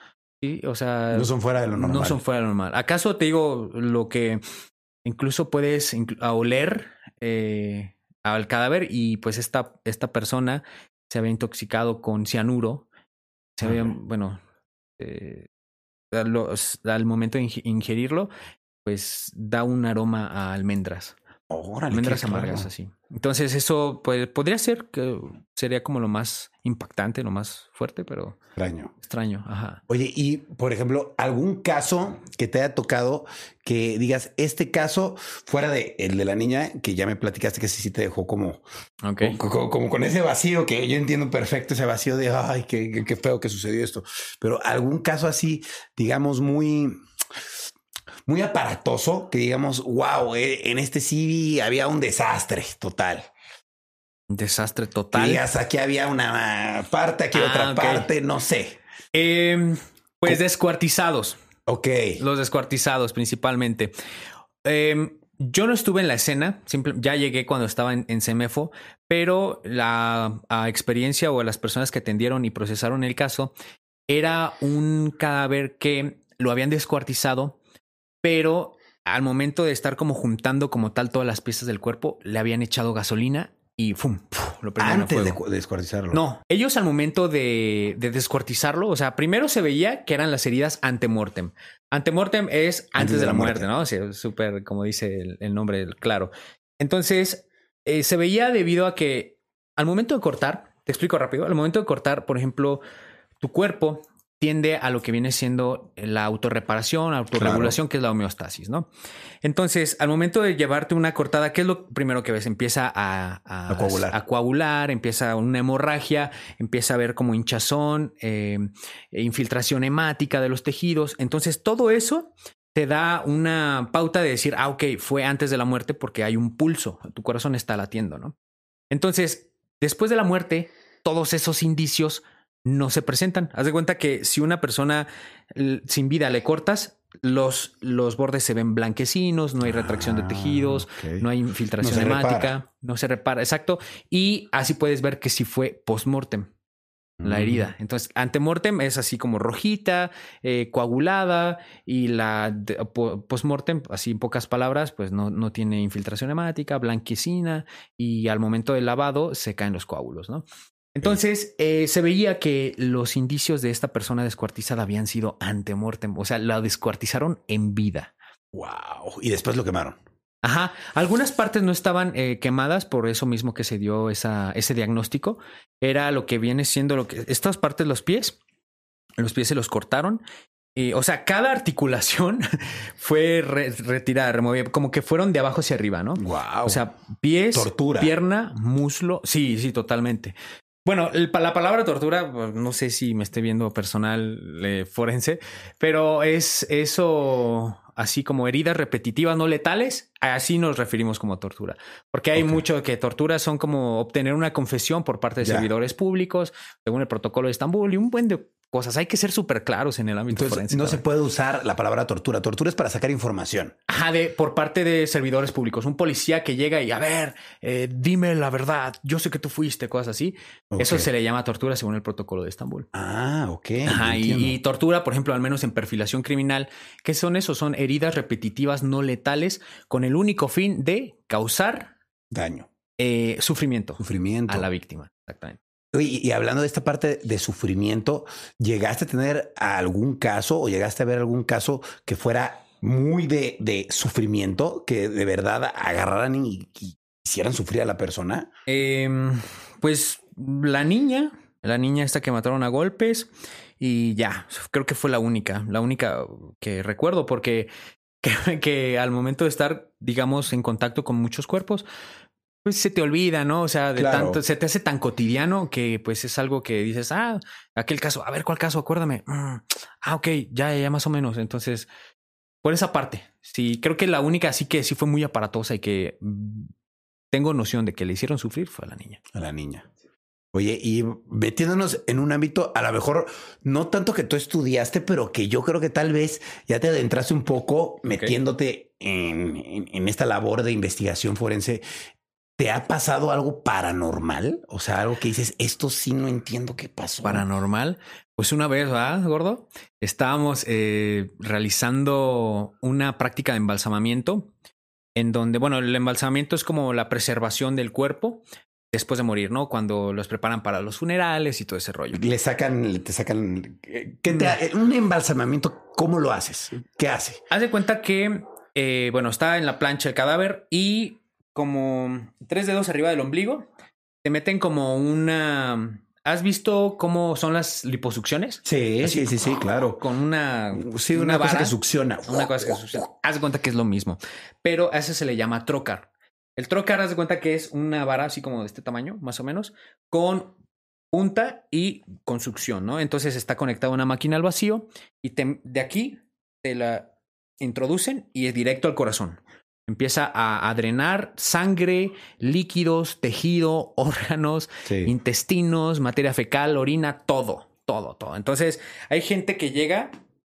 Sí, o sea. No son fuera de lo normal. No son fuera de lo normal. ¿Acaso te digo lo que incluso puedes oler eh, al cadáver y pues esta, esta persona se había intoxicado con cianuro? Se había, bueno, eh, al momento de ingerirlo, pues da un aroma a almendras. almendras amargas así. Entonces eso pues, podría ser que sería como lo más impactante, lo más fuerte, pero extraño. Extraño, ajá. Oye, y por ejemplo, algún caso que te haya tocado que digas, este caso fuera de el de la niña, que ya me platicaste que sí, sí te dejó como, como, con ese vacío, que yo entiendo perfecto ese vacío de, ay, qué, qué feo que sucedió esto, pero algún caso así, digamos, muy muy aparatoso que digamos, wow, eh, en este sí había un desastre total. Desastre total. Digas, aquí había una parte, aquí otra ah, parte, no sé. Em, pues descuartizados. Ok. Los descuartizados principalmente. Em, yo no estuve en la escena, ya llegué cuando estaba en, en Semefo, pero la experiencia o las personas que atendieron y procesaron el caso era un cadáver que lo habían descuartizado pero al momento de estar como juntando como tal todas las piezas del cuerpo, le habían echado gasolina y ¡fum! Lo Antes de descuartizarlo. No, ellos al momento de, descuartizarlo, o sea, primero se veía que eran las heridas antemortem. Antemortem es antes, de, la, muerte, ¿no? O sea, súper, como dice el, nombre, claro. Entonces, eh, se veía debido a que al momento de cortar, te explico rápido, al momento de cortar, por ejemplo, tu cuerpo tiende a lo que viene siendo la autorreparación, autorregulación, que es la homeostasis, ¿no? Entonces, al momento de llevarte una cortada, ¿qué es lo primero que ves? Empieza a, coagular. empieza una hemorragia, empieza a ver como hinchazón, eh, infiltración hemática de los tejidos. Entonces, todo eso te da una pauta de decir, ah, ok, fue antes de la muerte porque hay un pulso, tu corazón está latiendo, ¿no? Entonces, después de la muerte, todos esos indicios no se presentan. Haz de cuenta que si una persona sin vida le cortas, los, los bordes se ven blanquecinos, no hay retracción de tejidos, ah, no hay infiltración hemática, no se repara, exacto. Y así puedes ver que si fue post-mortem. la Mm. herida. Entonces, antemortem es así como rojita, eh, coagulada, y la postmortem, así en pocas palabras, pues no, no tiene infiltración hemática, blanquecina, y al momento del lavado se caen los coágulos, ¿no? Entonces, eh, se veía que los indicios de esta persona descuartizada habían sido antemortem, o sea, la descuartizaron en vida. Wow. Y después lo quemaron. Ajá, algunas partes no estaban eh, quemadas, por eso mismo que se dio esa, ese diagnóstico. Era lo que viene siendo lo que estas partes, los pies, los pies se los cortaron. Y, o sea, cada articulación fue re- retirada, removida, como que fueron de abajo hacia arriba, ¿no? Wow. O sea, pies, Tortura. pierna, muslo. Sí, sí, totalmente. Bueno, el- la palabra tortura, pues, no sé si me esté viendo personal eh, forense, pero es eso así como heridas repetitivas no letales, así nos referimos como tortura. Porque hay mucho que tortura son como obtener una confesión por parte de servidores públicos, según el protocolo de Estambul y un buen de cosas. Hay que ser súper claros en el ámbito Entonces, forense. no se puede usar la palabra tortura. Tortura es para sacar información. Ajá, de, por parte de servidores públicos. Un policía que llega y, a ver, eh, dime la verdad, yo sé que tú fuiste, cosas así. Eso se le llama tortura según el protocolo de Estambul. Ah, ok. Ajá, y tortura, por ejemplo, al menos en perfilación criminal, ¿qué son eso? Son heridas repetitivas no letales con el único fin de causar Daño, eh, sufrimiento sufrimiento. a la víctima. Exactamente. Y hablando de esta parte de sufrimiento, ¿llegaste a tener algún caso o llegaste a ver algún caso que fuera muy de, de sufrimiento, que de verdad agarraran y, hicieran sufrir a la persona? Em, pues la niña, la niña esta que mataron a golpes y ya, creo que fue la única, la única que recuerdo porque que, que al momento de estar, digamos, en contacto con muchos cuerpos, pues se te olvida, ¿no? O sea, de Claro. tanto, se te hace tan cotidiano que pues es algo que dices, ah, aquel caso, a ver, ¿cuál caso? Acuérdame. Mm, ah, ok, ya, ya más o menos. Entonces, por esa parte, sí, creo que la única sí que sí fue muy aparatosa y que mm, tengo noción de que le hicieron sufrir fue a la niña. A la niña. Oye, y metiéndonos en un ámbito, a lo mejor no tanto que tú estudiaste, pero que yo creo que tal vez ya te adentraste un poco metiéndote en, en- en esta labor de investigación forense. ¿Te ha pasado algo paranormal? O sea, algo que dices, esto sí no entiendo qué pasó. Paranormal. Pues una vez, ¿verdad, gordo? Estábamos eh, realizando una práctica de embalsamamiento en donde, bueno, el embalsamamiento es como la preservación del cuerpo después de morir, ¿no? Cuando los preparan para los funerales y todo ese rollo. Le sacan, te sacan. ¿qué te- un embalsamamiento, ¿cómo lo haces? ¿Qué hace? Haz de cuenta que, eh, bueno, está en la plancha el cadáver y como tres dedos arriba del ombligo, te meten como una... ¿Has visto cómo son las liposucciones? Sí, sí, sí, sí, claro. Con una... Sí, una, cosa vara. que succiona. Una cosa que sucede. Haz de cuenta que es lo mismo. Pero a eso se le llama trocar. El trocar, haz de cuenta que es una vara así como de este tamaño, más o menos, con punta y con succión, ¿no? Entonces está conectada una máquina al vacío y te- de aquí te la introducen y es directo al corazón. Empieza a, a drenar sangre, líquidos, tejido, órganos, Sí. intestinos, materia fecal, orina, todo, todo, todo. Entonces, hay gente que llega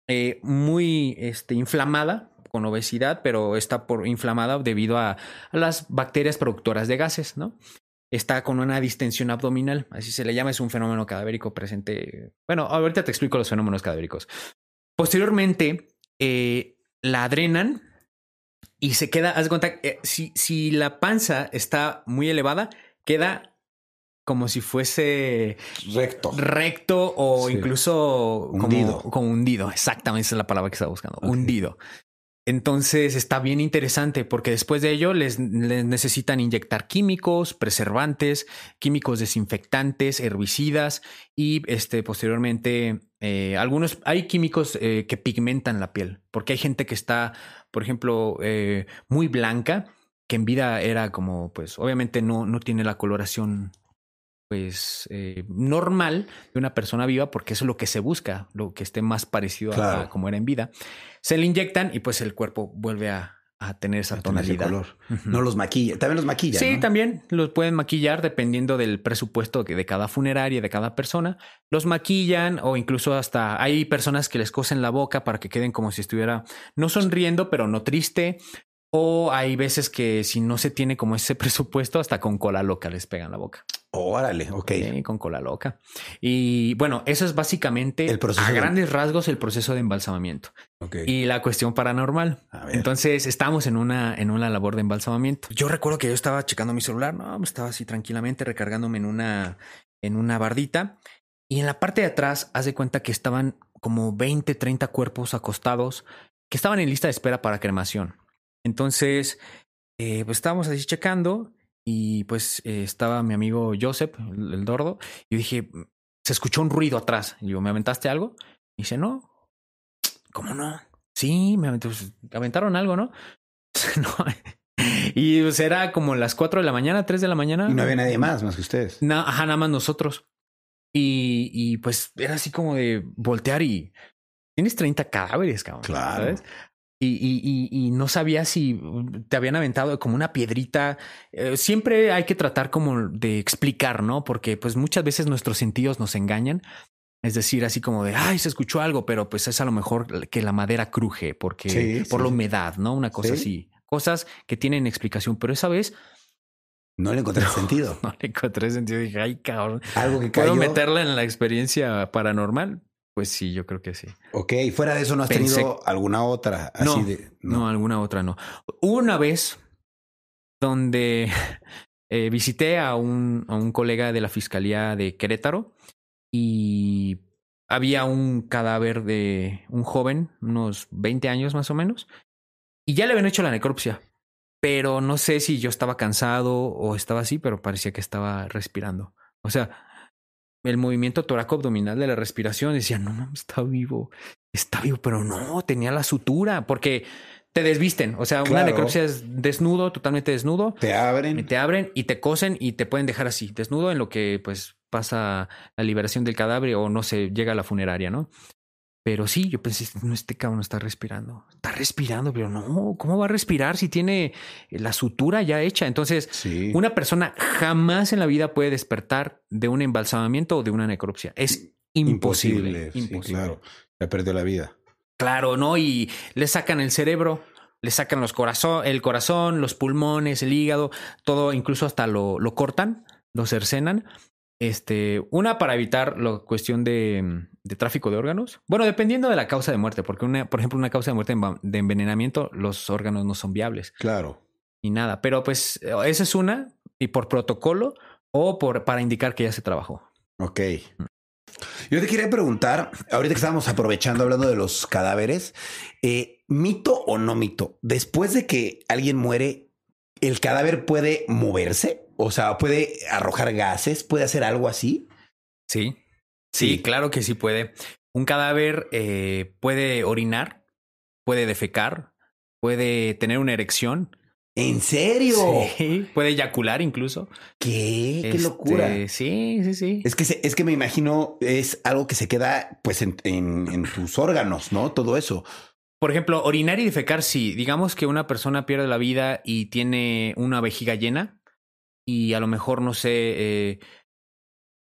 eh, muy este, inflamada con obesidad, pero está por inflamada debido a, a las bacterias productoras de gases, ¿no? Está con una distensión abdominal, así se le llama, es un fenómeno cadavérico presente. Bueno, ahorita te explico los fenómenos cadavéricos. Posteriormente, eh, la drenan y se queda, haz de cuenta, eh, si, si la panza está muy elevada, queda como si fuese Recto. recto o Sí. incluso Hundido. Como, hundido. Exactamente, esa es la palabra que estaba buscando. Hundido. Entonces está bien interesante porque después de ello les, les necesitan inyectar químicos, preservantes, químicos desinfectantes, herbicidas y este posteriormente eh, algunos hay químicos eh, que pigmentan la piel porque hay gente que está, por ejemplo, eh, muy blanca que en vida era como, pues obviamente no, no tiene la coloración pues eh, normal de una persona viva porque eso es lo que se busca, lo que esté más parecido a- Claro. a, como era en vida. Se le inyectan y pues el cuerpo vuelve a, a tener esa A tener ese tonalidad. color. No los maquilla. También los maquilla. Sí, ¿no? también los pueden maquillar dependiendo del presupuesto que- de cada funeraria, de cada persona. Los maquillan o incluso hasta hay personas que les cosen la boca para que queden como si estuviera no sonriendo, pero no triste. O hay veces que si no se tiene como ese presupuesto, hasta con cola loca les pegan la boca. Órale, ok. Sí, con cola loca. Y bueno, eso es básicamente El proceso a de- grandes rasgos el proceso de embalsamamiento y la cuestión paranormal. Entonces estábamos en una, en una labor de embalsamamiento. Yo recuerdo que yo estaba checando mi celular, no, estaba así tranquilamente recargándome en una, en una bardita y en la parte de atrás haz de cuenta que estaban como 20, 30 cuerpos acostados que estaban en lista de espera para cremación. Entonces, eh, pues estábamos así checando y pues eh, estaba mi amigo Joseph, el, el Dordo, y yo dije, se escuchó un ruido atrás. Y yo, ¿me aventaste algo? Y dice, no. ¿Cómo no? Sí, me aventé- pues, aventaron algo, ¿no? no. Y pues era como las 4 de la mañana, 3 de la mañana. Y no había nadie más más que ustedes. Ajá, nada más nosotros. Y, y pues era así como de voltear y tienes 30 cadáveres, cabrón. Claro. ¿sabes? Y, y, y, y no sabía si te habían aventado como una piedrita. Eh, siempre hay que tratar como de explicar, ¿no? Porque pues muchas veces nuestros sentidos nos engañan. Es decir, así como de, ay, se escuchó algo, pero pues es a lo mejor que la madera cruje porque Sí, por sí, la humedad, ¿no? Una cosa Sí. así. Cosas que tienen explicación, pero esa vez No le encontré sentido. no le encontré sentido. Dije, ay, cabrón. Algo que ¿Puedo cayó. meterla en la experiencia paranormal? Pues sí, yo creo que sí. Ok, fuera de eso, ¿no has Pensé- tenido alguna otra así No, de. No. alguna otra no. Hubo una vez donde eh, visité a un, a un colega de la Fiscalía de Querétaro y había un cadáver de un joven, unos 20 años más o menos, y ya le habían hecho la necropsia. Pero no sé si yo estaba cansado o estaba así, pero parecía que estaba respirando. O sea, el movimiento toraco-abdominal de la respiración decía, no mames, está vivo, está vivo, pero no, tenía la sutura, porque te desvisten. O sea, una necropsia es desnudo, totalmente desnudo. Te abren. Y te abren y te cosen y te pueden dejar así, desnudo en lo que pues pasa la liberación del cadáver o no se llega a la funeraria, ¿no? Pero sí, yo pensé, no, este cabrón está respirando. Está respirando, pero no, ¿cómo va a respirar si tiene la sutura ya hecha? Entonces, Sí. una persona jamás en la vida puede despertar de un embalsamamiento o de una necropsia. Es imposible. Imposible. claro. Ya perdió la vida. Claro, ¿no? Y le sacan el cerebro, le sacan los corazón, el corazón, los pulmones, el hígado, todo, incluso hasta lo, lo cortan, lo cercenan. Este, una para evitar la cuestión de, de tráfico de órganos. Bueno, dependiendo de la causa de muerte, porque una, por ejemplo, una causa de muerte de envenenamiento, los órganos no son viables Claro. ni nada. Pero pues esa es una, y por protocolo o por para indicar que ya se trabajó. Ok. Yo te quería preguntar, ahorita que estábamos aprovechando hablando de los cadáveres, eh, mito o no mito, después de que alguien muere, ¿el cadáver puede moverse? O sea, puede arrojar gases, puede hacer algo así. Sí. Sí, claro que sí puede. Un cadáver eh, puede orinar, puede defecar, puede tener una erección. ¿En serio? Sí, puede eyacular incluso. ¿Qué? ¡Qué Este, locura! Sí, sí, sí. Es que, se- es que me imagino es algo que se queda pues en, en- en tus órganos, ¿no? Todo eso. Por ejemplo, orinar y defecar, sí. Digamos que una persona pierde la vida y tiene una vejiga llena y a lo mejor, no sé, eh,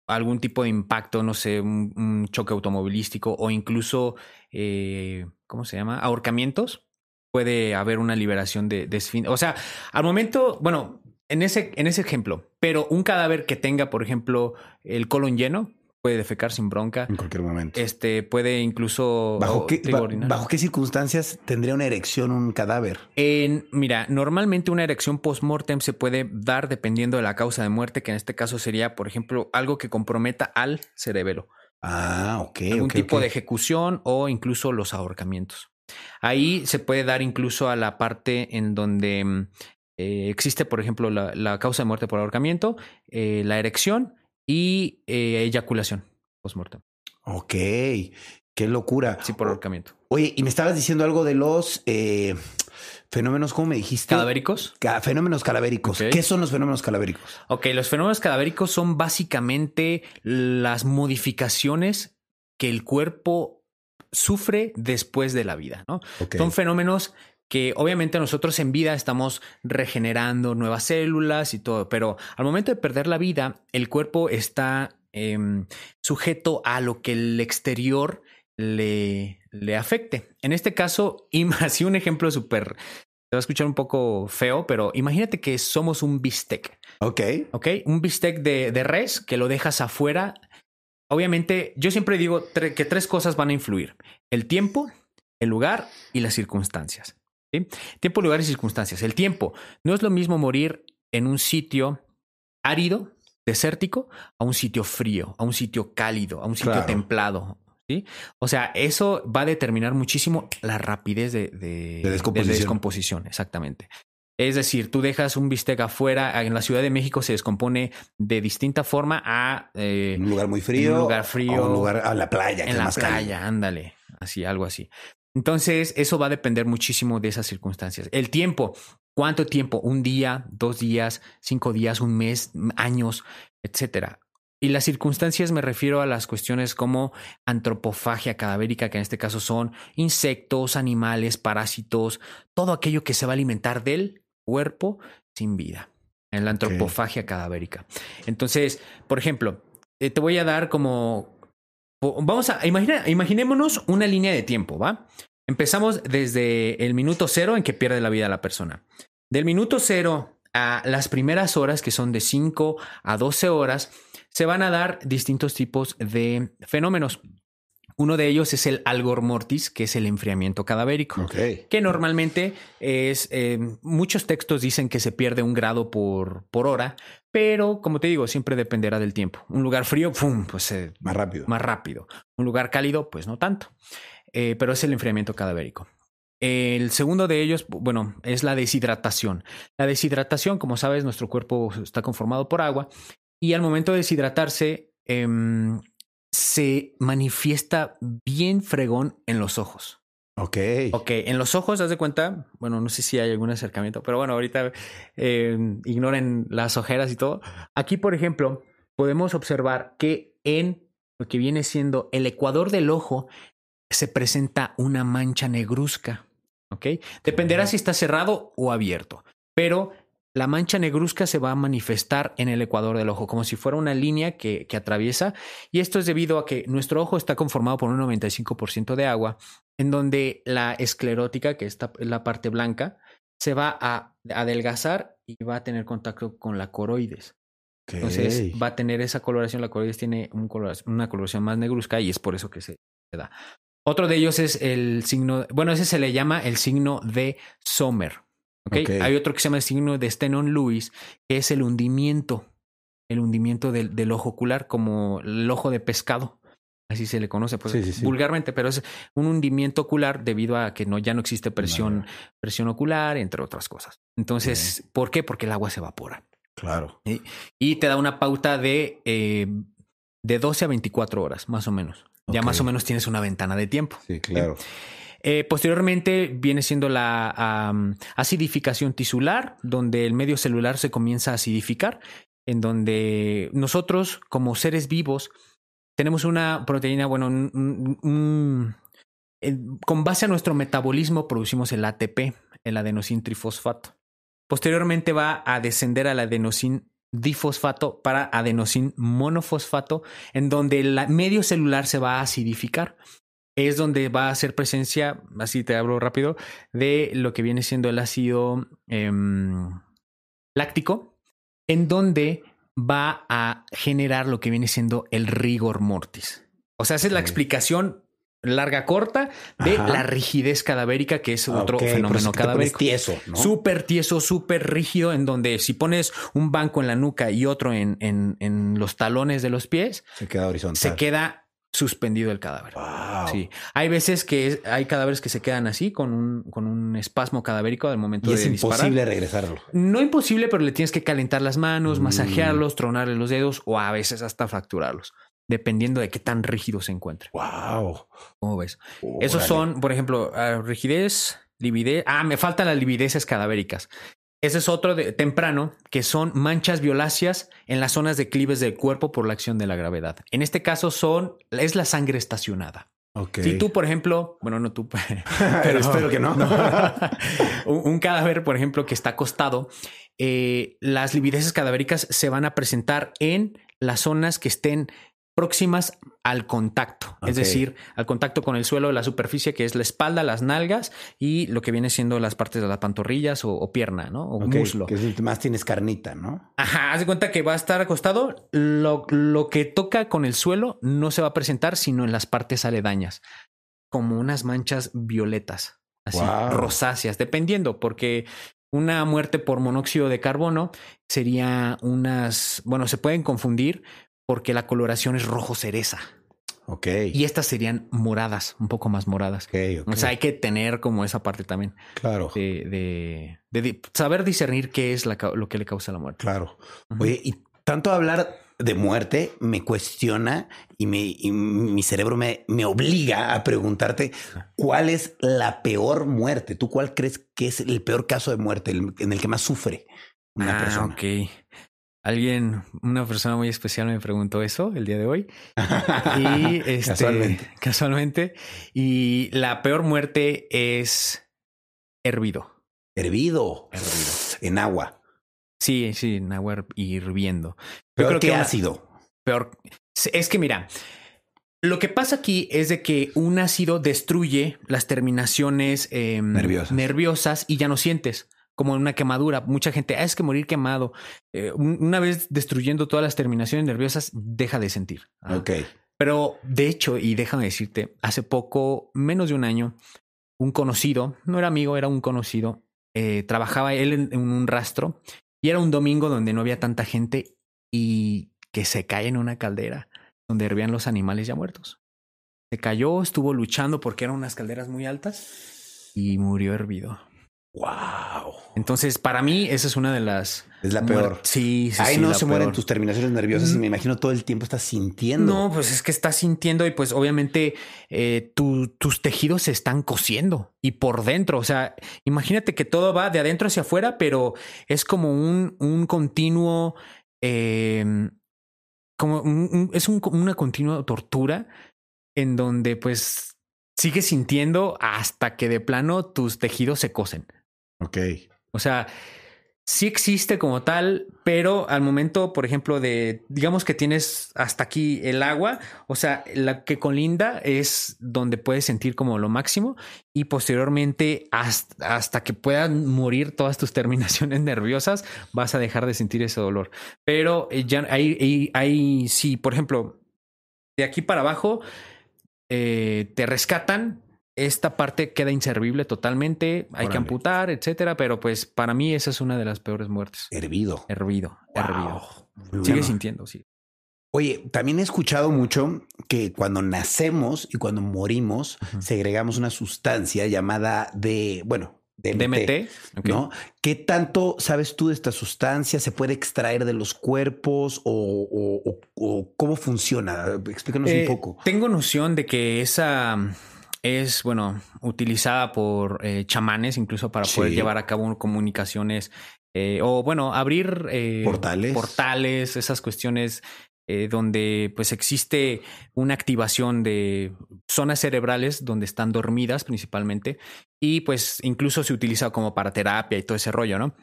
algún tipo de impacto, no sé, un, choque automovilístico o incluso, eh, ¿cómo se llama? Ahorcamientos. Puede haber una liberación de, de O sea, al momento, bueno, en ese, en ese ejemplo, pero un cadáver que tenga, por ejemplo, el colon lleno, puede defecar sin bronca. En cualquier momento. Este puede incluso ¿Bajo qué, digo, ba- orinar. ¿Bajo qué circunstancias tendría una erección un cadáver? En, mira, normalmente una erección post-mortem se puede dar dependiendo de la causa de muerte, que en este caso sería, por ejemplo, algo que comprometa al cerebelo. Ah, ok. algún ok, tipo de ejecución o incluso los ahorcamientos. Ahí se puede dar incluso a la parte en donde mm, eh, existe, por ejemplo, la, la causa de muerte por ahorcamiento, eh, la erección y eh, eyaculación post-mortem. Ok. Qué locura. Sí, por ahorcamiento. Oye, y me estabas diciendo algo de los eh, fenómenos, ¿cómo me dijiste? ¿Cadavéricos? Ca- fenómenos calavéricos. Ok. ¿Qué son los fenómenos calavéricos? Ok, los fenómenos cadavéricos son básicamente las modificaciones que el cuerpo sufre después de la vida, ¿no? Ok. Son fenómenos que obviamente nosotros en vida estamos regenerando nuevas células y todo, pero al momento de perder la vida, el cuerpo está em, sujeto a lo que el exterior le, le afecte. En este caso, así un ejemplo súper, se va a escuchar un poco feo, pero imagínate que somos un bistec. Ok. ¿ok? Un bistec de, de res que lo dejas afuera. Obviamente, yo siempre digo tre- que tres cosas van a influir. El tiempo, el lugar y las circunstancias. ¿Sí? Tiempo, lugar y circunstancias. El tiempo. No es lo mismo morir en un sitio árido, desértico, a un sitio frío, a un sitio cálido, a un sitio Claro. templado. ¿sí? O sea, eso va a determinar muchísimo la rapidez de, de- De descomposición. de descomposición, exactamente. Es decir, tú dejas un bistec afuera, en la Ciudad de México se descompone de distinta forma a eh, un lugar muy frío. un lugar frío. o un lugar a la playa. en la playa, cálido. ándale, así, algo así. Entonces, eso va a depender muchísimo de esas circunstancias. El tiempo, ¿cuánto tiempo? Un día, dos días, cinco días, un mes, años, etcétera. Y las circunstancias me refiero a las cuestiones como antropofagia cadavérica, que en este caso son insectos, animales, parásitos, todo aquello que se va a alimentar del cuerpo sin vida. En la antropofagia cadavérica. Entonces, por ejemplo, eh, te voy a dar como Vamos a imaginar, imaginémonos una línea de tiempo, ¿va? Empezamos desde el minuto cero en que pierde la vida la persona. Del minuto cero a las primeras horas, que son de 5 a 12 horas, se van a dar distintos tipos de fenómenos. Uno de ellos es el algor mortis, que es el enfriamiento cadavérico que normalmente es, eh, muchos textos dicen que se pierde un grado por, por hora, pero como te digo, siempre dependerá del tiempo. Un lugar frío, ¡pum! pues eh, Más rápido. más rápido. Un lugar cálido, pues no tanto. Eh, pero es el enfriamiento cadavérico. El segundo de ellos, bueno, es la deshidratación. La deshidratación, como sabes, nuestro cuerpo está conformado por agua y al momento de deshidratarse em, se manifiesta bien fregón en los ojos. Ok. Ok, en los ojos, haz de cuenta, bueno, no sé si hay algún acercamiento, pero bueno, ahorita eh, ignoren las ojeras y todo. Aquí, por ejemplo, podemos observar que en lo que viene siendo el ecuador del ojo se presenta una mancha negruzca. Ok, dependerá si está cerrado o abierto, pero la mancha negruzca se va a manifestar en el ecuador del ojo, como si fuera una línea que, que atraviesa. Y esto es debido a que nuestro ojo está conformado por un 95% de agua, en donde la esclerótica, que es la parte blanca, se va a adelgazar y va a tener contacto con la coroides. Entonces va a tener esa coloración. La coroides tiene un una coloración más negruzca y es por eso que se, se da. Otro de ellos es el signo, bueno, ese se le llama el signo de Sommer. ¿Ok? Ok. Hay otro que se llama el signo de Stenon Lewis, que es el hundimiento, el hundimiento del, del ojo ocular, como el ojo de pescado. Así se le conoce pues, Sí, sí, sí. vulgarmente, pero es un hundimiento ocular debido a que no, ya no existe presión, Vale. presión ocular, entre otras cosas. Entonces, ¿por qué? Porque el agua se evapora. Claro. Y te da una pauta de, eh, de 12 a 24 horas, más o menos. Ya más o menos tienes una ventana de tiempo. Sí, claro. Eh, posteriormente viene siendo la acidificación tisular, donde el medio celular se comienza a acidificar, en donde nosotros como seres vivos tenemos una proteína, bueno, un- con base a nuestro metabolismo producimos el ATP, el adenosín trifosfato. Posteriormente va a descender al adenosín difosfato para adenosín monofosfato, en donde el medio celular se va a acidificar. Es donde va a hacer presencia, así te hablo rápido, de lo que viene siendo el ácido em, láctico, en donde va a generar lo que viene siendo el rigor mortis. O sea, esa es la explicación larga corta de Ajá. la rigidez cadavérica, que es otro fenómeno pones cadavérico. tieso, ¿no? Súper tieso, súper rígido, en donde si pones un banco en la nuca y otro en, en, en los talones de los pies, Se queda horizontal. se queda suspendido el cadáver. Wow. Sí, hay veces que es- hay cadáveres que se quedan así con un, con un espasmo cadavérico al momento Y de es disparar. imposible regresarlo. No imposible, pero le tienes que calentar las manos, Mm. masajearlos, tronarle los dedos o a veces hasta fracturarlos, dependiendo de qué tan rígido se encuentre. Wow. ¿Cómo ves? Esos son, por ejemplo, ah, rigidez, lividez. Ah, me faltan las livideces cadavéricas. Ese es otro de temprano, que son manchas violáceas en las zonas declives del cuerpo por la acción de la gravedad. En este caso son, es la sangre estacionada. Ok. Si tú, por ejemplo, bueno, no tú, Pero espero que no. un, un cadáver, por ejemplo, que está acostado, eh, las livideces cadavéricas se van a presentar en las zonas que estén próximas al contacto, es decir, al contacto con el suelo, la superficie que es la espalda, las nalgas y lo que viene siendo las partes de las pantorrillas o, o pierna, ¿no? O muslo. Que es más tienes carnita, ¿no? Ajá, haz de cuenta que va a estar acostado. Lo, lo que toca con el suelo no se va a presentar, sino en las partes aledañas, como unas manchas violetas, así, rosáceas, dependiendo, porque una muerte por monóxido de carbono sería unas, bueno, se pueden confundir porque la coloración es rojo cereza Ok. y estas serían moradas, un poco más moradas. Ok, ok. O sea, hay que tener como esa parte también claro, de, de- de saber discernir qué es la lo que le causa la muerte. claro. Oye, y tanto hablar de muerte me cuestiona y, me, y mi cerebro me, me obliga a preguntarte cuál es la peor muerte. ¿Tú cuál crees que es el peor caso de muerte el- en el que más sufre una Ah, persona? ok. Alguien, una persona muy especial me preguntó eso el día de hoy. Y este, Casualmente. casualmente. Y la peor muerte es hervido. Hervido. Hervido. En agua. Sí, sí, en agua hirviendo. Yo Peor creo que ácido. peor. Es que mira, lo que pasa aquí es de que un ácido destruye las terminaciones em, Nerviosas. nerviosas y ya no sientes. Como en una quemadura. Mucha gente, "Ah, es que morir quemado. Eh, un- una vez destruyendo todas las terminaciones nerviosas, deja de sentir. Ah. Ok. Pero de hecho, y déjame decirte, hace poco, menos de un año, un conocido, no era amigo, era un conocido, eh, trabajaba él en, en un rastro y era un domingo donde no había tanta gente y que se cae en una caldera donde hervían los animales ya muertos. Se cayó, estuvo luchando porque eran unas calderas muy altas y murió hervido. Wow. Entonces, para mí, esa es una de las... Es la muer- peor. Sí, sí, Ahí sí, no la se mueren peor. tus terminaciones nerviosas y me imagino todo el tiempo estás sintiendo. No, pues es que estás sintiendo y pues obviamente eh, tu- tus tejidos se están cosiendo y por dentro, o sea, imagínate que todo va de adentro hacia afuera, pero es como un, un continuo, eh, como un- un- es un- una continua tortura en donde pues sigues sintiendo hasta que de plano tus tejidos se cosen. Ok. O sea, sí existe como tal, pero al momento, por ejemplo, de, digamos que tienes hasta aquí el agua, o sea, la que colinda es donde puedes sentir como lo máximo y posteriormente hasta, que puedan morir todas tus terminaciones nerviosas, vas a dejar de sentir ese dolor. Pero eh, ya hay, hay, sí, por ejemplo, de aquí para abajo, eh, te rescatan. Esta parte queda inservible totalmente, hay que amputar, etcétera, pero pues para mí esa es una de las peores muertes. Hervido. Hervido, hervido. Sigue sintiendo, sí. Oye, también he escuchado mucho que cuando nacemos y cuando morimos, segregamos una sustancia llamada de, bueno, DMT. DMT. ¿No? ¿Qué tanto sabes tú de esta sustancia? ¿Se puede extraer de los cuerpos o, o- o- o cómo funciona? Explícanos Eh, un poco. Tengo noción de que esa es, bueno, utilizada por eh, chamanes incluso para poder Sí. llevar a cabo comunicaciones eh, o, bueno, abrir eh, Portales. portales, esas cuestiones eh, donde pues existe una activación de zonas cerebrales donde están dormidas principalmente y pues incluso se utiliza como para terapia y todo ese rollo, ¿no?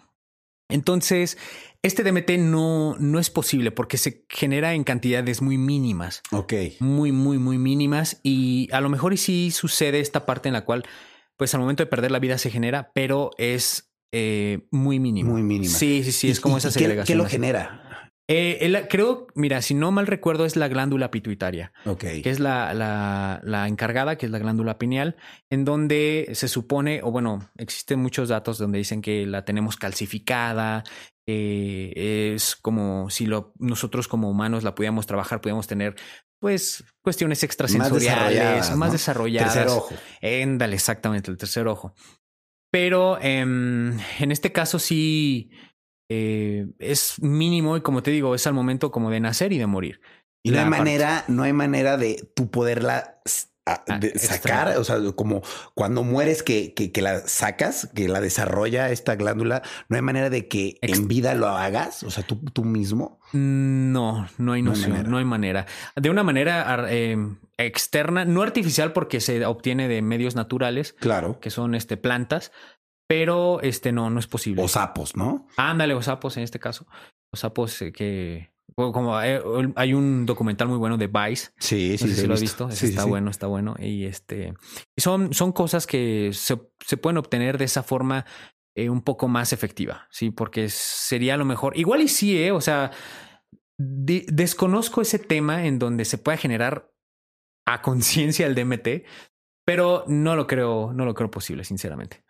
Entonces, este DMT no, no es posible porque se genera en cantidades muy mínimas Ok. muy, muy, muy mínimas y a lo mejor y sí sucede esta parte en la cual, pues al momento de perder la vida se genera, pero es eh, muy mínimo. Muy mínima. Sí, sí, sí, es ¿Y- como esa segregación. ¿Qué lo genera? Eh, el- creo, mira, si no mal recuerdo, es la glándula pituitaria, Ok. que es la, la, la encargada, que es la glándula pineal, en donde se supone, o bueno, existen muchos datos donde dicen que la tenemos calcificada, eh, es como si lo, nosotros como humanos la pudiéramos trabajar, pudiéramos tener pues cuestiones extrasensoriales, desarrolladas, más ¿no? desarrolladas. Tercer ojo. Éndale, exactamente, el tercer ojo. Pero em, en este caso sí eh, es mínimo y como te digo, es al momento como de nacer y de morir. Y no hay parte- manera, no hay manera de tú poderla a- Ah, de sacar, o sea, como cuando mueres que, que, que la sacas, que la desarrolla esta glándula, no hay manera de que en vida lo hagas, o sea, tú, tú mismo. No, no hay No hay manera. no hay manera. De una manera em, externa, no artificial porque se obtiene de medios naturales, Claro. que son este, plantas, pero este no, no es posible. O sapos, ¿no? Ándale, o sapos en este caso. O sapos eh, que Como hay, hay un documental muy bueno de Vice. Sí, No sí, sé sí, si lo has visto. visto. Sí, está sí. bueno, está bueno. Y este son, son cosas que se, se pueden obtener de esa forma eh, un poco más efectiva. Sí, porque sería lo mejor. Igual y sí, eh. O sea, de- desconozco ese tema en donde se pueda generar a conciencia el DMT, pero no lo creo, no lo creo posible, sinceramente.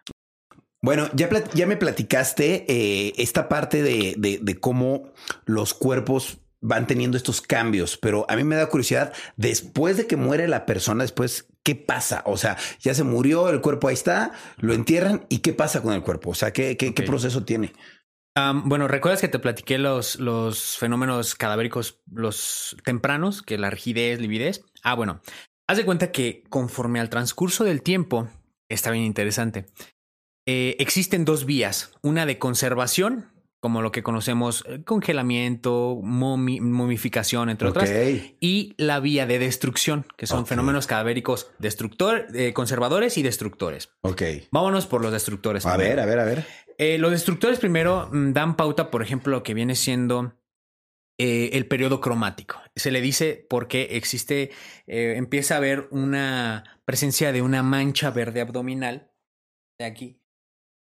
Bueno, ya, ya me platicaste eh, esta parte de, de- de cómo los cuerpos van teniendo estos cambios, pero a mí me da curiosidad, después de que muere la persona, después, ¿qué pasa? O sea, ya se murió, el cuerpo ahí está, lo entierran y ¿qué pasa con el cuerpo? O sea, ¿qué, qué, proceso tiene? Bueno, ¿recuerdas que te platiqué los, los fenómenos cadavéricos, los tempranos, que la rigidez, lividez? Ah, bueno, haz de cuenta que conforme al transcurso del tiempo, está bien interesante, eh, existen dos vías, una de conservación, como lo que conocemos, eh, congelamiento, momi- momificación, entre otras, y la vía de destrucción, que son fenómenos cadavéricos destructor, eh, conservadores y destructores. Ok. Vámonos por los destructores. A primero. ver, a ver, a ver. Eh, los destructores primero mm, dan pauta, por ejemplo, lo que viene siendo eh, el periodo cromático. Se le dice porque existe, empieza a haber una presencia de una mancha verde abdominal de aquí,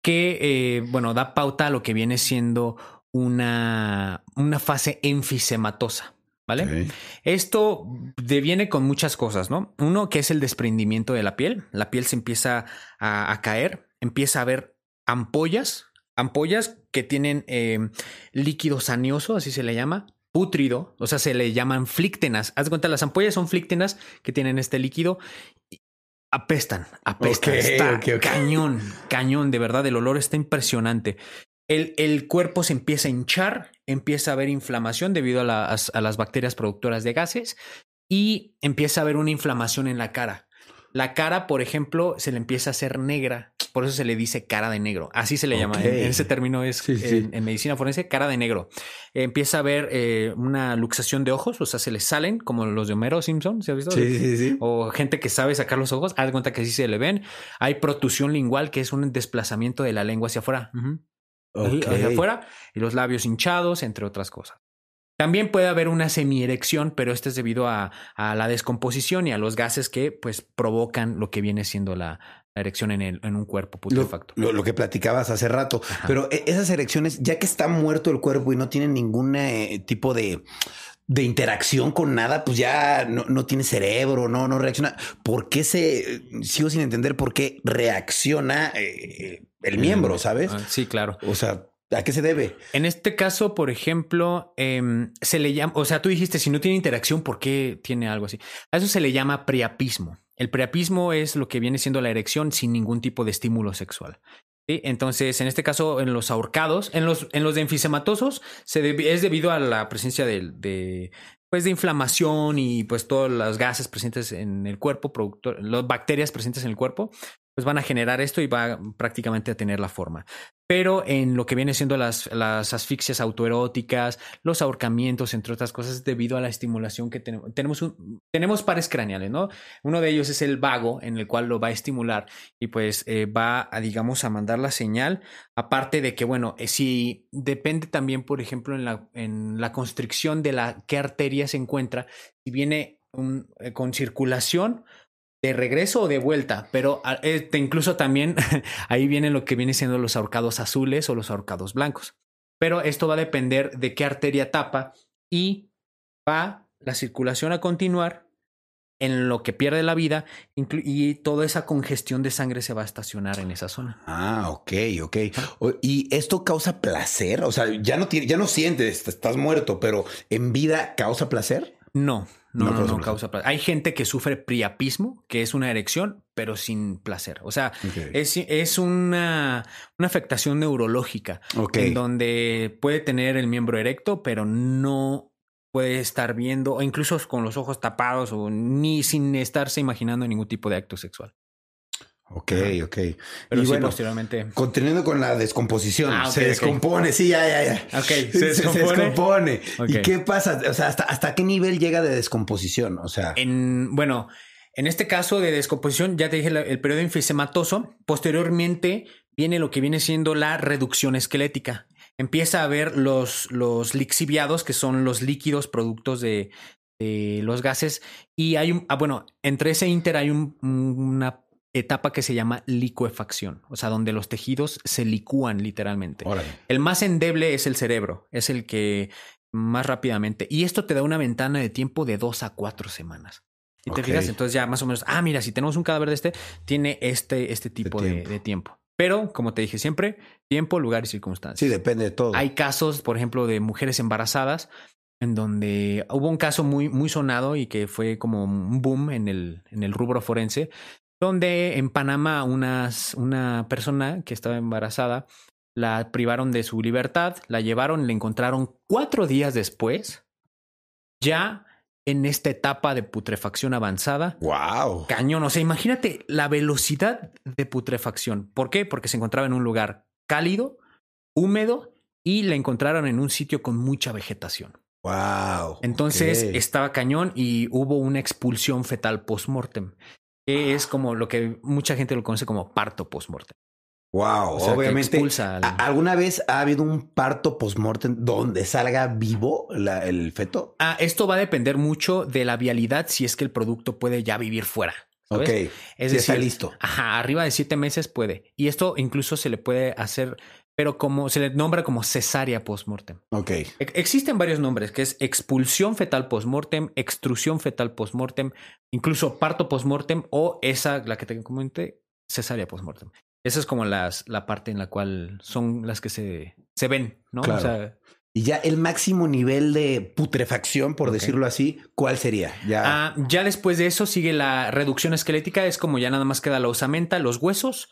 que, eh, bueno, da pauta a lo que viene siendo una, una fase enfisematosa. ¿Vale? Esto deviene con muchas cosas, ¿no? Uno que es el desprendimiento de la piel. La piel se empieza a, a caer, empieza a haber ampollas, ampollas que tienen eh, líquido sanioso, así se le llama, pútrido, o sea, se le llaman flictenas. Haz de cuenta, las ampollas son flictenas que tienen este líquido. Apestan, apestan. Ok, está ok, ok. cañón, cañón, de verdad, el olor está impresionante. El, el cuerpo se empieza a hinchar, empieza a haber inflamación debido a las, a las bacterias productoras de gases y empieza a haber una inflamación en la cara. La cara, por ejemplo, se le empieza a hacer negra, por eso se le dice cara de negro. Así se le llama. En, ese término es Sí, sí. En, en medicina forense, cara de negro. empieza a haber eh, una luxación de ojos, o sea, se le salen como los de Homero Simpson, ¿se ha visto? Sí, sí, sí. O gente que sabe sacar los ojos, haz cuenta que sí se le ven. Hay protusión lingual, que es un desplazamiento de la lengua hacia afuera. Ok. hacia afuera y los labios hinchados, entre otras cosas. También puede haber una semierección, pero esto es debido a, a la descomposición y a los gases que pues provocan lo que viene siendo la erección en, el, en un cuerpo Lo, putrefacto. lo- lo que platicabas hace rato, pero e- esas erecciones, ya que está muerto el cuerpo y no tiene ningún eh, tipo de, de interacción con nada, pues ya no, no tiene cerebro, no, no reacciona. ¿Por qué se, sigo sin entender por qué reacciona eh, el miembro, sabes? Ah, Sí, claro. O sea, ¿a qué se debe? En este caso, por ejemplo, em, se le llama, o sea, tú dijiste, si no tiene interacción, ¿por qué tiene algo así? A eso se le llama priapismo. El priapismo es lo que viene siendo la erección sin ningún tipo de estímulo sexual. Entonces, en este caso, en los ahorcados, en los, en los enfisematosos, es debido a la presencia de, de, pues, de inflamación y pues todos los gases presentes en el cuerpo, productor, las bacterias presentes en el cuerpo, pues van a generar esto y va prácticamente a tener la forma. Pero en lo que viene siendo las, las asfixias autoeróticas, los ahorcamientos, entre otras cosas, debido a la estimulación que tenemos. Tenemos, un- tenemos pares craneales, ¿no? Uno de ellos es el vago, en el cual lo va a estimular y pues eh, va a, digamos, a mandar la señal. Aparte de que, bueno, eh, si depende también, por ejemplo, en la, en la constricción de la qué arteria se encuentra, si viene eh, con circulación, de regreso o de vuelta, pero ah, eh, te- incluso también ahí viene lo que viene siendo los ahorcados azules o los ahorcados blancos. Pero esto va a depender de qué arteria tapa y va la circulación a continuar en lo que pierde la vida y toda esa congestión de sangre se va a estacionar en esa zona. Ah, ok, ok. ¿Y esto causa placer? O sea, ya no tiene, ya no sientes, estás muerto, pero en vida causa placer. No, No no, no, causa no placer. causa placer. Hay gente que sufre priapismo, que es una erección, pero sin placer. O sea, es, es una, una afectación neurológica en donde puede tener el miembro erecto, pero no puede estar viendo, o incluso con los ojos tapados, o ni sin estarse imaginando ningún tipo de acto sexual. Ok, ok. Pero y sí, bueno, posteriormente. continuando con la descomposición, Ah, se descompone, sí, ya, ya, ya. Ok, se descompone. descompone. ¿Y qué pasa? O sea, ¿hasta, ¿hasta qué nivel llega de descomposición? O sea, En, bueno, en este caso de descomposición, ya te dije el periodo enfisematoso. Posteriormente viene lo que viene siendo la reducción esquelética. empieza a ver los, los lixiviados, que son los líquidos productos de, de los gases. Y hay un, ah, bueno, entre ese inter hay un, una etapa que se llama licuefacción, o sea, donde los tejidos se licúan literalmente. Órale. El más endeble es el cerebro, es el que más rápidamente. Y esto te da una ventana de tiempo de dos a cuatro semanas. Y te fijas, entonces ya más o menos, ah, mira, si tenemos un cadáver de este, tiene este, este tipo de, tiempo. de tiempo. Pero, como te dije siempre, tiempo, lugar y circunstancias. Sí, depende de todo. Hay casos, por ejemplo, de mujeres embarazadas en donde hubo un caso muy, muy sonado y que fue como un boom en el, en el rubro forense, donde en Panamá unas, una persona que estaba embarazada la privaron de su libertad, la llevaron, la encontraron cuatro días después, ya en esta etapa de putrefacción avanzada, Wow. cañón. O sea, imagínate la velocidad de putrefacción. ¿Por qué? Porque se encontraba en un lugar cálido, húmedo y la encontraron en un sitio con mucha vegetación. Wow. Entonces estaba cañón y hubo una expulsión fetal post-mortem, que es como lo que mucha gente lo conoce como parto post-mortem. Wow, O sea, que obviamente. expulsa al- ¿a- ¿Alguna vez ha habido un parto postmortem donde salga vivo la- el feto? Ah, esto va a depender mucho de la vialidad si es que el producto puede ya vivir fuera. ¿sabes? Ok. Es sí decir, está listo. Ajá, arriba de siete meses puede. Y esto incluso se le puede hacer, pero como se le nombra como cesárea postmortem. Ok. E- Existen varios nombres, que es expulsión fetal postmortem, extrusión fetal postmortem, incluso parto postmortem o esa, la que te comenté, cesárea postmortem. Esa es como las, la parte en la cual son las que se, se ven, ¿no? Claro. O sea, Y ya el máximo nivel de putrefacción, por decirlo así, ¿cuál sería? Ya. Ah, ya después de eso sigue la reducción esquelética, es como ya nada más queda la osamenta, los huesos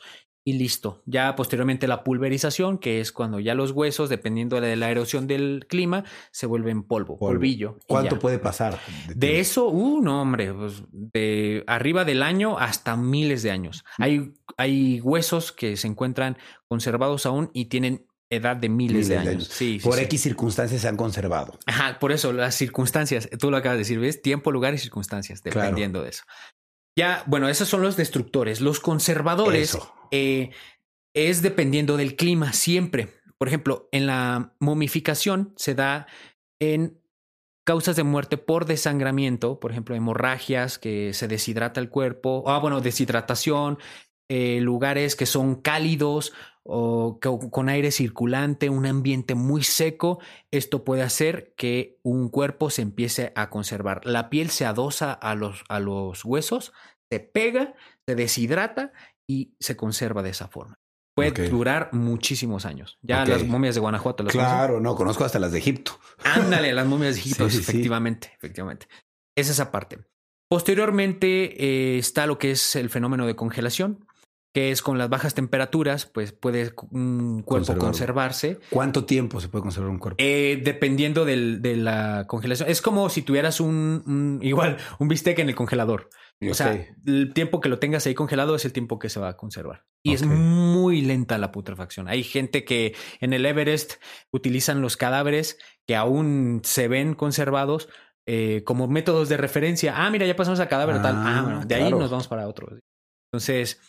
y listo. Ya posteriormente la pulverización, que es cuando ya los huesos, dependiendo de la erosión del clima, se vuelven polvo, Polvo. polvillo. ¿Cuánto puede pasar? De eso, uh, no, hombre, pues, de arriba del año hasta miles de años. Hay, hay huesos que se encuentran conservados aún y tienen edad de miles, de, años. Sí, Por sí. X circunstancias se han conservado. Ajá, por eso las circunstancias, tú lo acabas de decir, ¿ves? Tiempo, lugar y circunstancias, Claro. dependiendo de eso. Ya, bueno, esos son los destructores. Los conservadores eh, es dependiendo del clima siempre. Por ejemplo, en la momificación se da en causas de muerte por desangramiento, por ejemplo, hemorragias, que se deshidrata el cuerpo, ah, bueno, deshidratación, eh, lugares que son cálidos o con aire circulante, un ambiente muy seco, esto puede hacer que un cuerpo se empiece a conservar. La piel se adosa a los, a los huesos, se pega, se deshidrata y se conserva de esa forma. Puede durar muchísimos años. Ya las momias de Guanajuato las conocen? Claro, no, conozco hasta las de Egipto. Ándale, las momias de Egipto, Sí, sí, sí. efectivamente, efectivamente. Es esa parte. Posteriormente eh, está lo que es el fenómeno de congelación, que es con las bajas temperaturas, pues puede un cuerpo Conservarlo. conservarse. ¿Cuánto tiempo se puede conservar un cuerpo? Eh, dependiendo del- de la congelación. Es como si tuvieras un, un- igual un bistec en el congelador. O sea, el tiempo que lo tengas ahí congelado es el tiempo que se va a conservar. Y es muy lenta la putrefacción. Hay gente que en el Everest utilizan los cadáveres que aún se ven conservados eh, como métodos de referencia. Ah, mira, ya pasamos a cadáver tal. Ah, Ah, bueno, de ahí nos vamos para otro. Entonces,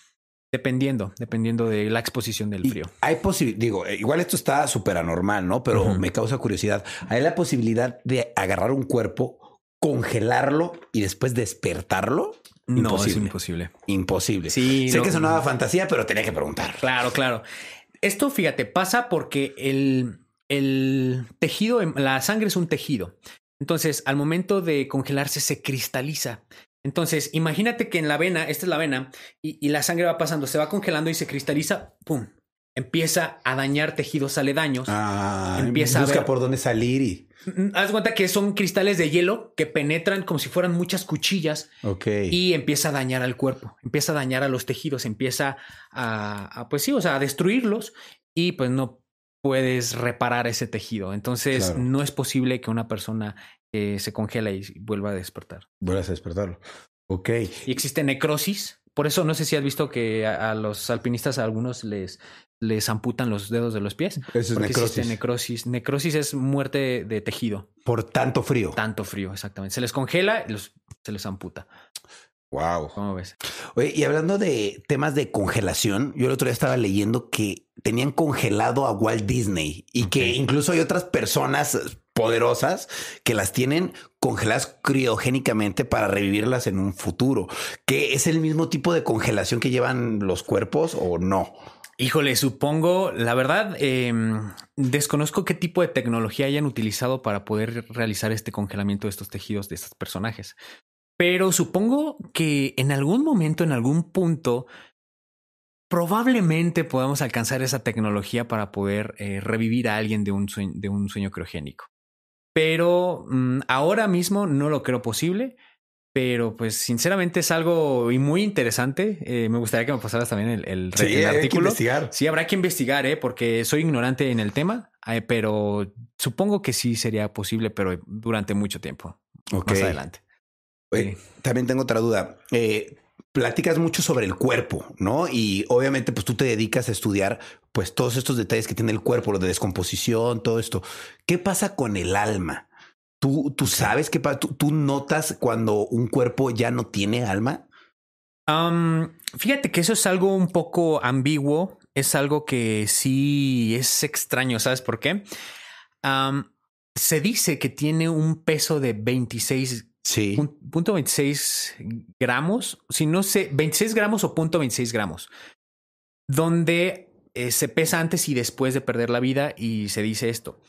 dependiendo, dependiendo de la exposición del Y frío. Hay posibilidad, digo, eh, igual esto está súper anormal, ¿no? Pero me causa curiosidad. Hay la posibilidad de agarrar un cuerpo, congelarlo y después despertarlo. No, es Imposible. imposible. Sí, sé no. que sonaba fantasía, pero tenía que preguntar. Claro, claro. Esto, fíjate, pasa porque el, el tejido, la sangre es un tejido. Entonces, al momento de congelarse, se cristaliza. Entonces, imagínate que en la vena, esta es la vena, y, y la sangre va pasando, se va congelando y se cristaliza, ¡pum! Empieza a dañar tejidos aledaños. Ah, Empieza a busca ver- por dónde salir y. Mm, Haz cuenta que son cristales de hielo que penetran como si fueran muchas cuchillas Ok. y empieza a dañar al cuerpo, empieza a dañar a los tejidos, empieza a, a, pues sí, o sea, a destruirlos y pues no puedes reparar ese tejido. Entonces Claro. no es posible que una persona eh, se congele y vuelva a despertar. Vuelvas a despertarlo. Ok. Y existe necrosis. Por eso no sé si has visto que a, a los alpinistas a algunos les, les amputan los dedos de los pies. Eso es necrosis. necrosis. Necrosis es muerte de tejido. Por tanto frío. Tanto frío, exactamente. Se les congela y los- se les amputa. Wow. ¿Cómo ves? Oye, y hablando de temas de congelación, yo el otro día estaba leyendo que tenían congelado a Walt Disney y que incluso hay otras personas poderosas que las tienen congeladas criogénicamente para revivirlas en un futuro. ¿Que es el mismo tipo de congelación que llevan los cuerpos o no? Híjole, supongo, la verdad, em, desconozco qué tipo de tecnología hayan utilizado para poder realizar este congelamiento de estos tejidos de estos personajes. Pero supongo que en algún momento, en algún punto, probablemente podamos alcanzar esa tecnología para poder eh, revivir a alguien de un de un sueño criogénico. Pero mm, ahora mismo no lo creo posible. Pero pues sinceramente es algo muy interesante. Eh, me gustaría que me pasaras también el, el, sí, el hay artículo. que investigar. Sí, habrá que investigar, ¿eh? porque soy ignorante en el tema, eh, pero supongo que sí sería posible, pero durante mucho tiempo. Ok. Más adelante. Oye, También tengo otra duda. Eh, platicas mucho sobre el cuerpo, ¿no? Y obviamente, pues tú te dedicas a estudiar, pues todos estos detalles que tiene el cuerpo, lo de descomposición, todo esto. ¿Qué pasa con el alma? ¿Tú, tú sabes qué pasa? ¿Tú, tú notas cuando un cuerpo ya no tiene alma? Um, fíjate que eso es algo un poco ambiguo. Es algo que sí es extraño. ¿Sabes por qué? Um, se dice que tiene un peso de 26 Sí. Pun- punto 26 gramos, si no sé, 26 gramos o punto 26 gramos, donde eh, se pesa antes y después de perder la vida y se dice esto.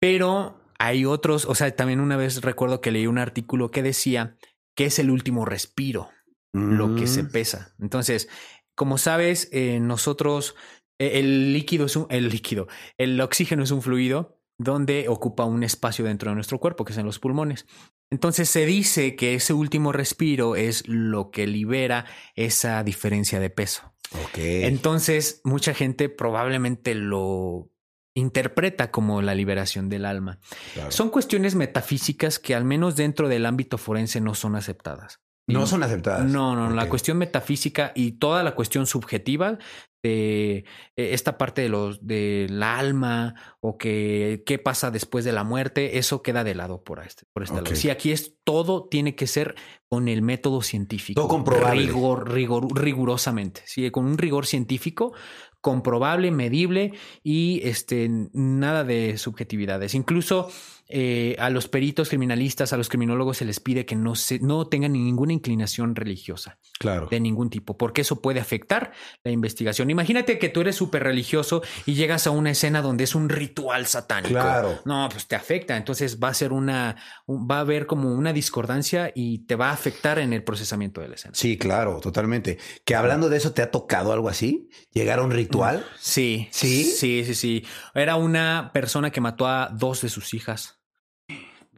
Pero hay otros, o sea, también una vez recuerdo que leí un artículo que decía que es el último respiro lo que se Mm. pesa. Entonces, como sabes, eh, nosotros, eh, el líquido es un, el líquido, el oxígeno es un fluido donde ocupa un espacio dentro de nuestro cuerpo, que es en los pulmones. Entonces se dice que ese último respiro es lo que libera esa diferencia de peso. Entonces, mucha gente probablemente lo interpreta como la liberación del alma. Claro. Son cuestiones metafísicas que al menos dentro del ámbito forense no son aceptadas. No son aceptadas. No, no, la cuestión metafísica y toda la cuestión subjetiva de eh, esta parte de los del alma o que qué pasa después de la muerte, eso queda de lado por este, por este lado. Sí, aquí es todo tiene que ser con el método científico. Todo comprobable. Rigor, rigor, rigurosamente. Sí, con un rigor científico comprobable, medible y este nada de subjetividades. Incluso eh, a los peritos criminalistas, a los criminólogos se les pide que no se, no tengan ninguna inclinación religiosa Claro. de ningún tipo, porque eso puede afectar la investigación. Imagínate que tú eres súper religioso y llegas a una escena donde es un ritual satánico. Claro. No, pues te afecta. Entonces va a ser una, un- va a haber como una discordancia y te va a afectar en el procesamiento de la escena. Sí, claro, totalmente. Que hablando de eso, ¿te ha tocado algo así? ¿Llegar a un ritual? Sí, ¿Sí? sí, sí, sí. Era una persona que mató a dos de sus hijas.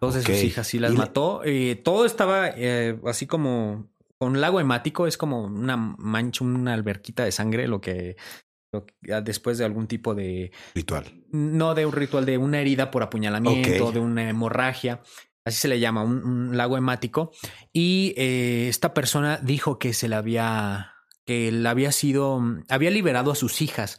Dos de sus hijas, sí las Y mató. Y todo estaba eh, así como con lago hemático, es como una mancha, una alberquita de sangre, lo que, lo que- ah, después de algún tipo de, Ritual. no de un ritual, de una herida por apuñalamiento, de una hemorragia. Así se le llama, un, un lago hemático. Y eh, esta persona dijo que se le había, que le había sido, había liberado a sus hijas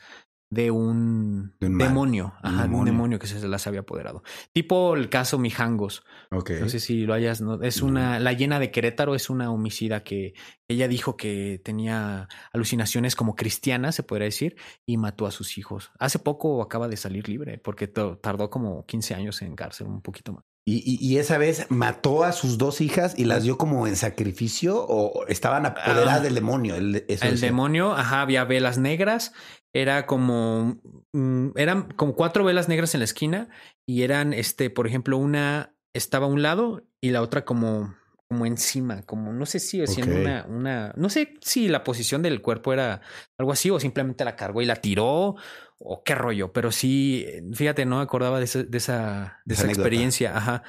de un, De un mal. demonio, Un ajá, un demonio. que se las había apoderado. Tipo el caso Mijangos. Ok. No sé si lo hayas, no, es una, la llena de Querétaro es una homicida que ella dijo que tenía alucinaciones como cristianas, se podría decir, y mató a sus hijos. Hace poco acaba de salir libre porque tardó como 15 años en cárcel, un poquito más. ¿Y, y, y esa vez mató a sus dos hijas y las dio como en sacrificio o estaban apoderadas Ah. del demonio? El, eso El demonio, ajá, había velas negras, era como, mm, eran como cuatro velas negras en la esquina y eran, este, por ejemplo, una estaba a un lado y la otra como, como encima, como no sé si haciendo una, una, no sé si la posición del cuerpo era algo así o simplemente la cargó y la tiró o qué rollo, pero sí, fíjate, no me acordaba de, ese- de esa, de Esa esa experiencia, ajá.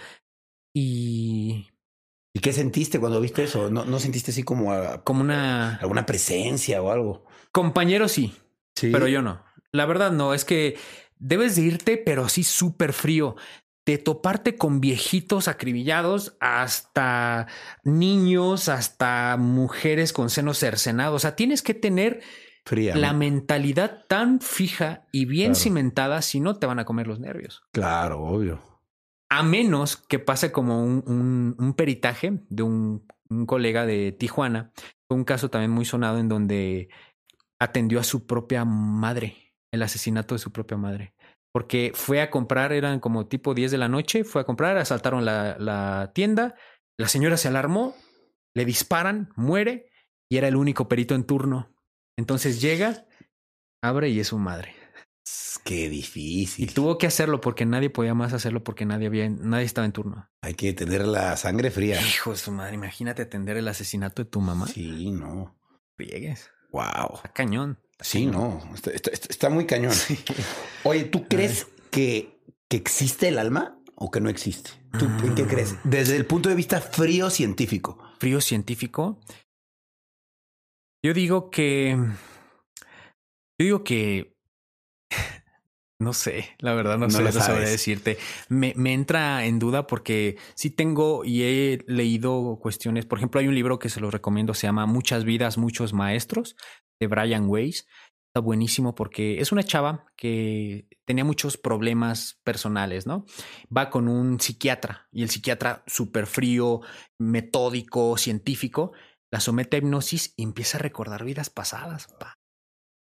Y ¿Y qué sentiste cuando viste eso? ¿No, no sentiste así como a- como una alguna presencia o algo? compañero sí, Sí. Pero yo no. La verdad no, es que debes de irte, pero así súper frío. De toparte con viejitos acribillados hasta niños, hasta mujeres con senos cercenados. O sea, tienes que tener Fría. la ¿no? mentalidad tan fija y bien Claro. cimentada, si no te van a comer los nervios. Claro, obvio. A menos que pase como un, un, un peritaje de un, un, colega de Tijuana. Fue un caso también muy sonado en donde atendió a su propia madre, el asesinato de su propia madre. Porque fue a comprar, eran como tipo 10 de la noche, fue a comprar, asaltaron la, la tienda, la señora se alarmó, le disparan, muere y era el único perito en turno. Entonces llega, abre y es su madre. Qué difícil. Y tuvo que hacerlo porque nadie podía más hacerlo porque nadie había, nadie estaba en turno. Hay que tener la sangre fría. Hijo de su madre, imagínate atender el asesinato de tu mamá. Sí, no. Friegues. Wow. Cañón. Sí, no. Está, está- está muy cañón. Oye, ¿tú crees que, que existe el alma o que no existe? ¿Tú en qué crees? Desde el punto de vista frío científico. Frío científico. Yo digo que. Yo digo que. No sé, la verdad no, No sé, lo sabes. decirte. Me, me entra en duda porque sí tengo y he leído cuestiones. Por ejemplo, hay un libro que se los recomiendo, se llama Muchas vidas, muchos maestros, de Brian Weiss. Está buenísimo porque es una chava que tenía muchos problemas personales, ¿no? Va con un psiquiatra y el psiquiatra súper frío, metódico, científico, la somete a hipnosis y empieza a recordar vidas pasadas. pa.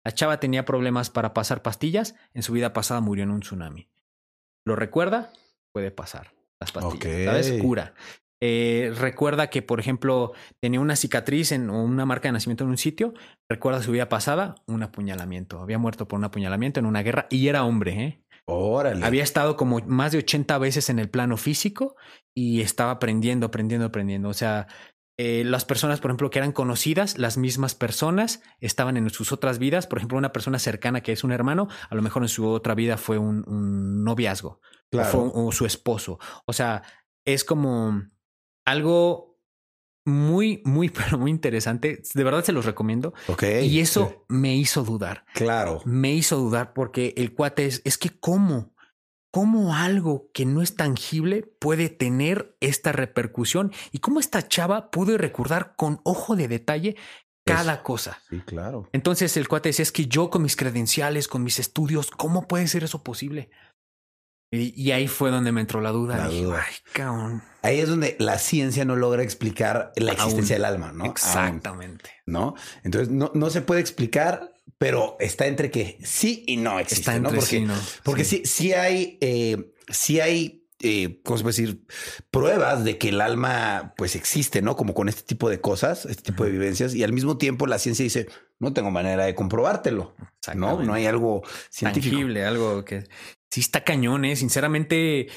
La chava tenía problemas para pasar pastillas, en su vida pasada murió en un tsunami. ¿Lo recuerda? Puede pasar las pastillas, Ok. ¿sabes? Cura. Eh, recuerda que, por ejemplo, tenía una cicatriz en, o una marca de nacimiento en un sitio. Recuerda su vida pasada, un apuñalamiento. Había muerto por un apuñalamiento en una guerra y era hombre, ¿eh? Órale. Había estado como más de 80 veces en el plano físico y estaba aprendiendo, aprendiendo, aprendiendo. O sea, eh, las personas, por ejemplo, que eran conocidas, las mismas personas estaban en sus otras vidas. Por ejemplo, una persona cercana que es un hermano, a lo mejor en su otra vida fue un, un noviazgo Claro. o, fue o su esposo. O sea, es como algo muy, muy, pero muy interesante. De verdad se los recomiendo. Ok. Y eso me hizo dudar Claro. me hizo dudar porque el cuate es, es que cómo, cómo algo que no es tangible puede tener esta repercusión y cómo esta chava pudo recordar con ojo de detalle cada Eso. cosa. Sí, claro. Entonces el cuate decía, es que yo con mis credenciales, con mis estudios, ¿cómo puede ser eso posible? Y, y ahí fue donde me entró la duda. La Dije, duda. Ay, cabrón. Ahí es donde la ciencia no logra explicar la Aún. existencia del alma, ¿no? Aún, Exactamente. ¿no? Entonces no, no se puede explicar, pero está entre que sí y no existe, Está ¿no? entre Porque, sí, ¿no? porque sí, sí hay, eh, sí hay, eh, ¿cómo se puede decir? Pruebas de que el alma, pues existe, ¿no? Como con este tipo de cosas, este tipo de vivencias, y al mismo tiempo la ciencia dice, no tengo manera de comprobártelo, ¿no? No hay algo científico. tangible, algo que sí está cañón, ¿eh? Sinceramente,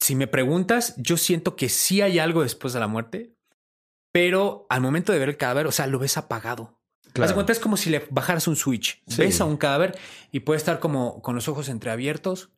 si me preguntas, yo siento que sí hay algo después de la muerte, pero al momento de ver el cadáver, o sea, lo ves apagado. Claro. Cuenta, es como si le bajaras un switch. Sí. Ves a un cadáver y puede estar como con los ojos entreabiertos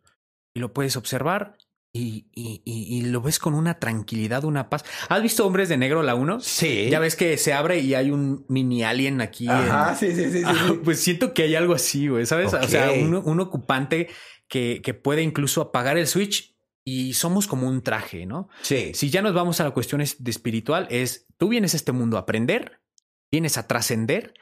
y lo puedes observar y, y, y- y lo ves con una tranquilidad, una paz. ¿Has visto Hombres de Negro la 1? Sí. Ya ves que se abre y hay un mini alien aquí. Ajá, en- sí, sí, Ah, sí. Pues siento que hay algo así, güey, ¿sabes? O sea, un, un ocupante que, que puede incluso apagar el switch y somos como un traje, ¿no? Sí. Si ya nos vamos a la cuestión es- de espiritual, es tú vienes a este mundo a aprender, vienes a trascender,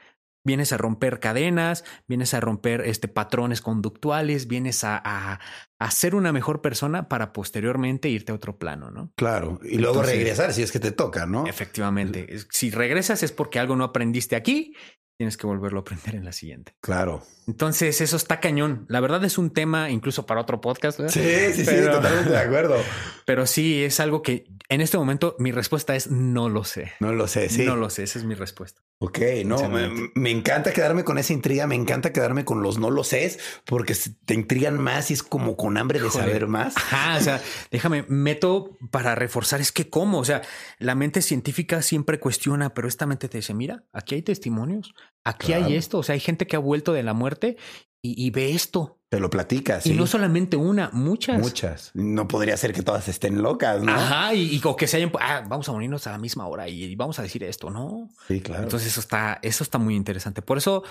vienes a romper cadenas, vienes a romper este, patrones conductuales, vienes a, a, a ser una mejor persona para posteriormente irte a otro plano, ¿no? Claro. Y luego Entonces- regresar si es que te toca, ¿no? Efectivamente. Si regresas es porque algo no aprendiste aquí, tienes que volverlo a aprender en la siguiente. Claro. Entonces, eso está cañón. La verdad es un tema incluso para otro podcast. ¿verdad? Sí, sí, sí, Pero- totalmente de acuerdo. Pero sí, es algo que en este momento mi respuesta es no lo sé. No lo sé, sí. No lo sé, esa es mi respuesta. Ok, no, me, encanta quedarme con esa intriga, me encanta quedarme con los no lo sé, porque te intrigan más y es como con hambre de saber más. Ajá, o sea, déjame, meto para reforzar, es que cómo, o sea, la mente científica siempre cuestiona, pero esta mente te dice, mira, aquí hay testimonios, aquí Claro. hay esto, o sea, hay gente que ha vuelto de la muerte y, y ve esto. Te lo platicas. Y no solamente una, muchas. Muchas. No podría ser que todas estén locas, ¿no? Ajá, y, y o que se hayan, ah, vamos a morirnos a la misma hora y, y vamos a decir esto, ¿no? Sí, claro. Entonces eso está, eso está muy interesante. Por eso,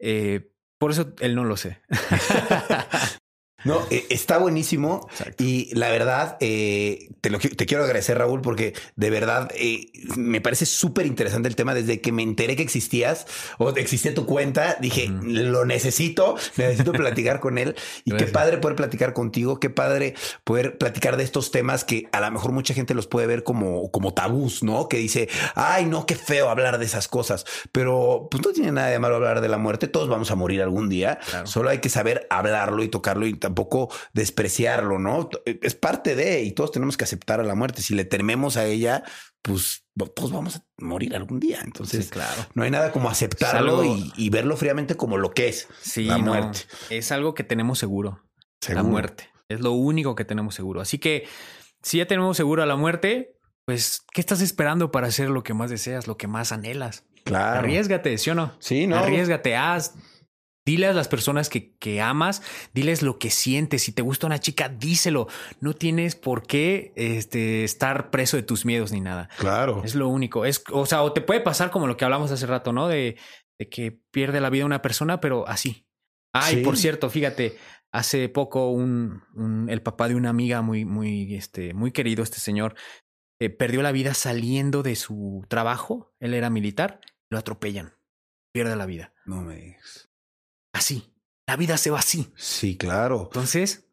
eh, por eso él no lo sé. No, eh, está buenísimo. Y la verdad, eh, te, lo, te quiero agradecer, Raúl, porque de verdad eh, me parece súper interesante el tema. Desde que me enteré que existías o existía tu cuenta, dije, lo necesito, necesito platicar con él. Y qué padre poder platicar contigo, qué padre poder platicar de estos temas que a lo mejor mucha gente los puede ver como, como tabús, ¿no? Que dice, ay, no, qué feo hablar de esas cosas. Pero pues no tiene nada de malo hablar de la muerte. Todos vamos a morir algún día. Solo hay que saber hablarlo y tocarlo y tampoco despreciarlo, ¿no? Es parte de, y todos tenemos que aceptar a la muerte. Si le tememos a ella, pues todos vamos a morir algún día. Entonces, claro. no hay nada como aceptarlo y, verlo fríamente como lo que es la muerte. es algo que tenemos seguro, La muerte. Es lo único que tenemos seguro. Así que si ya tenemos seguro a la muerte, pues, ¿qué estás esperando para hacer lo que más deseas, lo que más anhelas? Claro. Arriesgate, ¿sí o no? Sí, no. Arriesgate, haz, Dile a las personas que, que, amas, diles lo que sientes. Si te gusta una chica, díselo. No tienes por qué este, estar preso de tus miedos ni nada. Claro. Es lo único. Es, o sea, o te puede pasar como lo que hablamos hace rato, ¿no? De, de que pierde la vida una persona, pero así. Ay, por cierto, fíjate, hace poco un, un, el papá de una amiga muy, muy, este, muy querido, este señor, eh, perdió la vida saliendo de su trabajo. Él era militar, lo atropellan, pierde la vida. No me digas así. La vida se va así. Sí, claro. Entonces,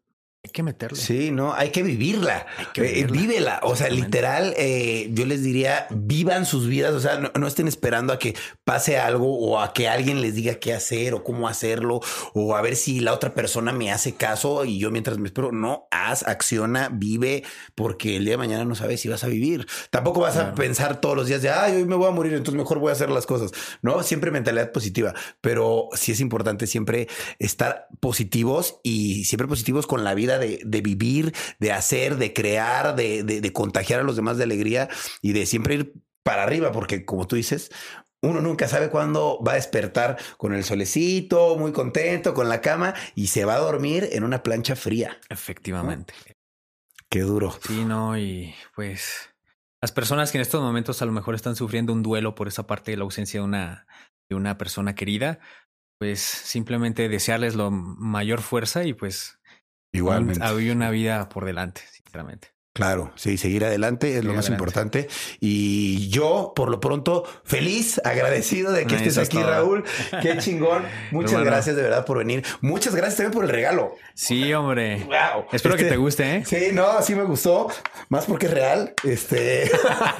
hay que meterle. Sí, no, hay que vivirla. Hay que eh, vívela. O sea, literal, eh, yo les diría, vivan sus vidas. O sea, no, estén esperando a que pase algo o a que alguien les diga qué hacer o cómo hacerlo o a ver si la otra persona me hace caso y yo mientras me espero. No, haz, acciona, vive, porque el día de mañana no sabes si vas a vivir. Tampoco vas a pensar todos los días de, ay, hoy me voy a morir, entonces mejor voy a hacer las cosas. No, siempre mentalidad positiva, pero sí es importante siempre estar positivos y siempre positivos con la vida de, vivir, de hacer, de crear, de, contagiar a los demás de alegría y de siempre ir para arriba, porque como tú dices, uno nunca sabe cuándo va a despertar con el solecito, muy contento, con la cama y se va a dormir en una plancha fría. Efectivamente. Qué duro. Sí, no, y pues las personas que en estos momentos a lo mejor están sufriendo un duelo por esa parte de la ausencia de una, de una persona querida, pues simplemente desearles la mayor fuerza y pues Igualmente. Había una vida por delante, sinceramente. Claro, sí, seguir adelante es lo más importante. Y yo, por lo pronto, feliz, agradecido de que estés aquí, Raúl. Qué chingón. Muchas gracias de verdad por venir. Muchas gracias también por el regalo. Sí, hombre. Wow. Espero que este, te guste, ¿eh? Sí, no, sí me gustó. Más porque es real. Este.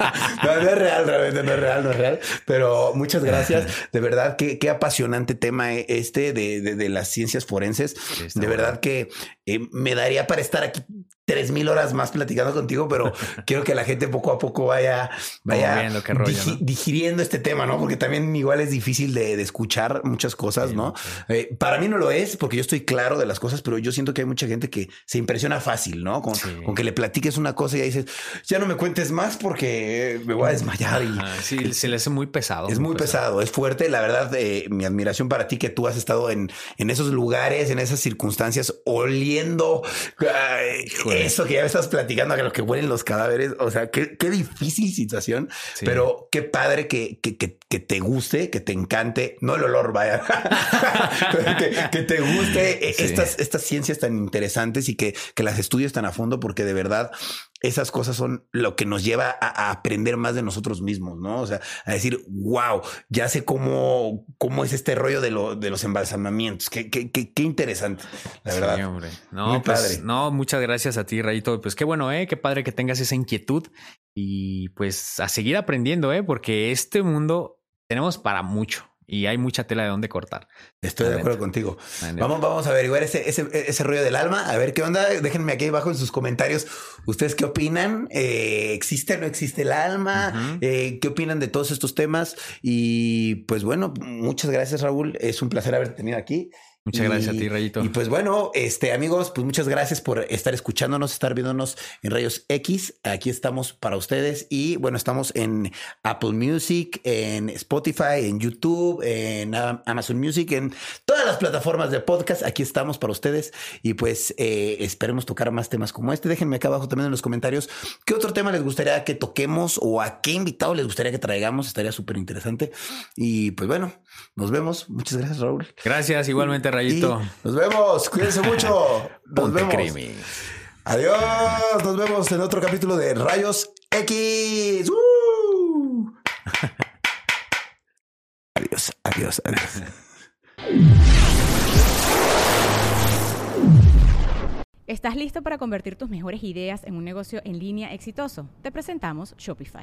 no, no, es real, realmente no es real, no es real. Pero muchas gracias. De verdad, qué, qué apasionante tema este de, de, las ciencias forenses. de verdad que eh, me daría para estar aquí tres mil horas más platicando contigo, pero quiero que la gente poco a poco vaya, vaya digiriendo este tema, ¿no? Porque también igual es difícil de, escuchar muchas cosas, ¿no? Eh, para mí no lo es, porque yo estoy claro de las cosas, pero yo siento que hay mucha gente que se impresiona fácil, ¿no? Con, que le platiques una cosa y ya dices, ya no me cuentes más porque me voy a desmayar. Y, sí, se le hace muy pesado. Es muy, pesado. es fuerte. La verdad, eh, mi admiración para ti que tú has estado en, en esos lugares, en esas circunstancias, oliendo eso que ya me estás platicando, que lo que huelen los cadáveres, o sea, qué, qué difícil situación, pero qué padre que, que, que, te guste, que te encante, no el olor, vaya, que, te guste estas, estas ciencias tan interesantes y que, que las estudies tan a fondo, porque de verdad esas cosas son lo que nos lleva a, aprender más de nosotros mismos, ¿no? O sea, a decir, wow, ya sé cómo, cómo es este rollo de, lo, de los embalsamamientos. Qué, qué, qué, qué interesante, la verdad. Hombre. No, pues, no, muchas gracias a ti, Rayito. Pues qué bueno, ¿eh? Qué padre que tengas esa inquietud y pues a seguir aprendiendo, ¿eh? Porque este mundo tenemos para mucho y hay mucha tela de dónde cortar. Estoy de acuerdo contigo. Vamos, vamos a averiguar ese, ese, ese, rollo del alma, a ver qué onda. Déjenme aquí abajo en sus comentarios. ¿Ustedes qué opinan? Eh, ¿Existe o no existe el alma? Eh, ¿Qué opinan de todos estos temas? Y pues bueno, muchas gracias, Raúl. Es un placer haberte tenido aquí. Muchas gracias a ti, Rayito. Y pues bueno, este amigos, pues muchas gracias por estar escuchándonos, estar viéndonos en Rayos X. Aquí estamos para ustedes y bueno, estamos en Apple Music, en Spotify, en YouTube, en Amazon Music, en todas las plataformas de podcast. Aquí estamos para ustedes y pues eh, esperemos tocar más temas como este. Déjenme acá abajo también en los comentarios qué otro tema les gustaría que toquemos o a qué invitado les gustaría que traigamos. Estaría súper interesante. Y pues bueno, nos vemos. Muchas gracias, Raúl. Gracias, igualmente, Rayito. nos vemos. Cuídense mucho. Nos Ponte vemos. creamy. Adiós. Nos vemos en otro capítulo de Rayos X. ¡Uh! adiós, adiós, adiós. ¿Estás listo para convertir tus mejores ideas en un negocio en línea exitoso? Te presentamos Shopify.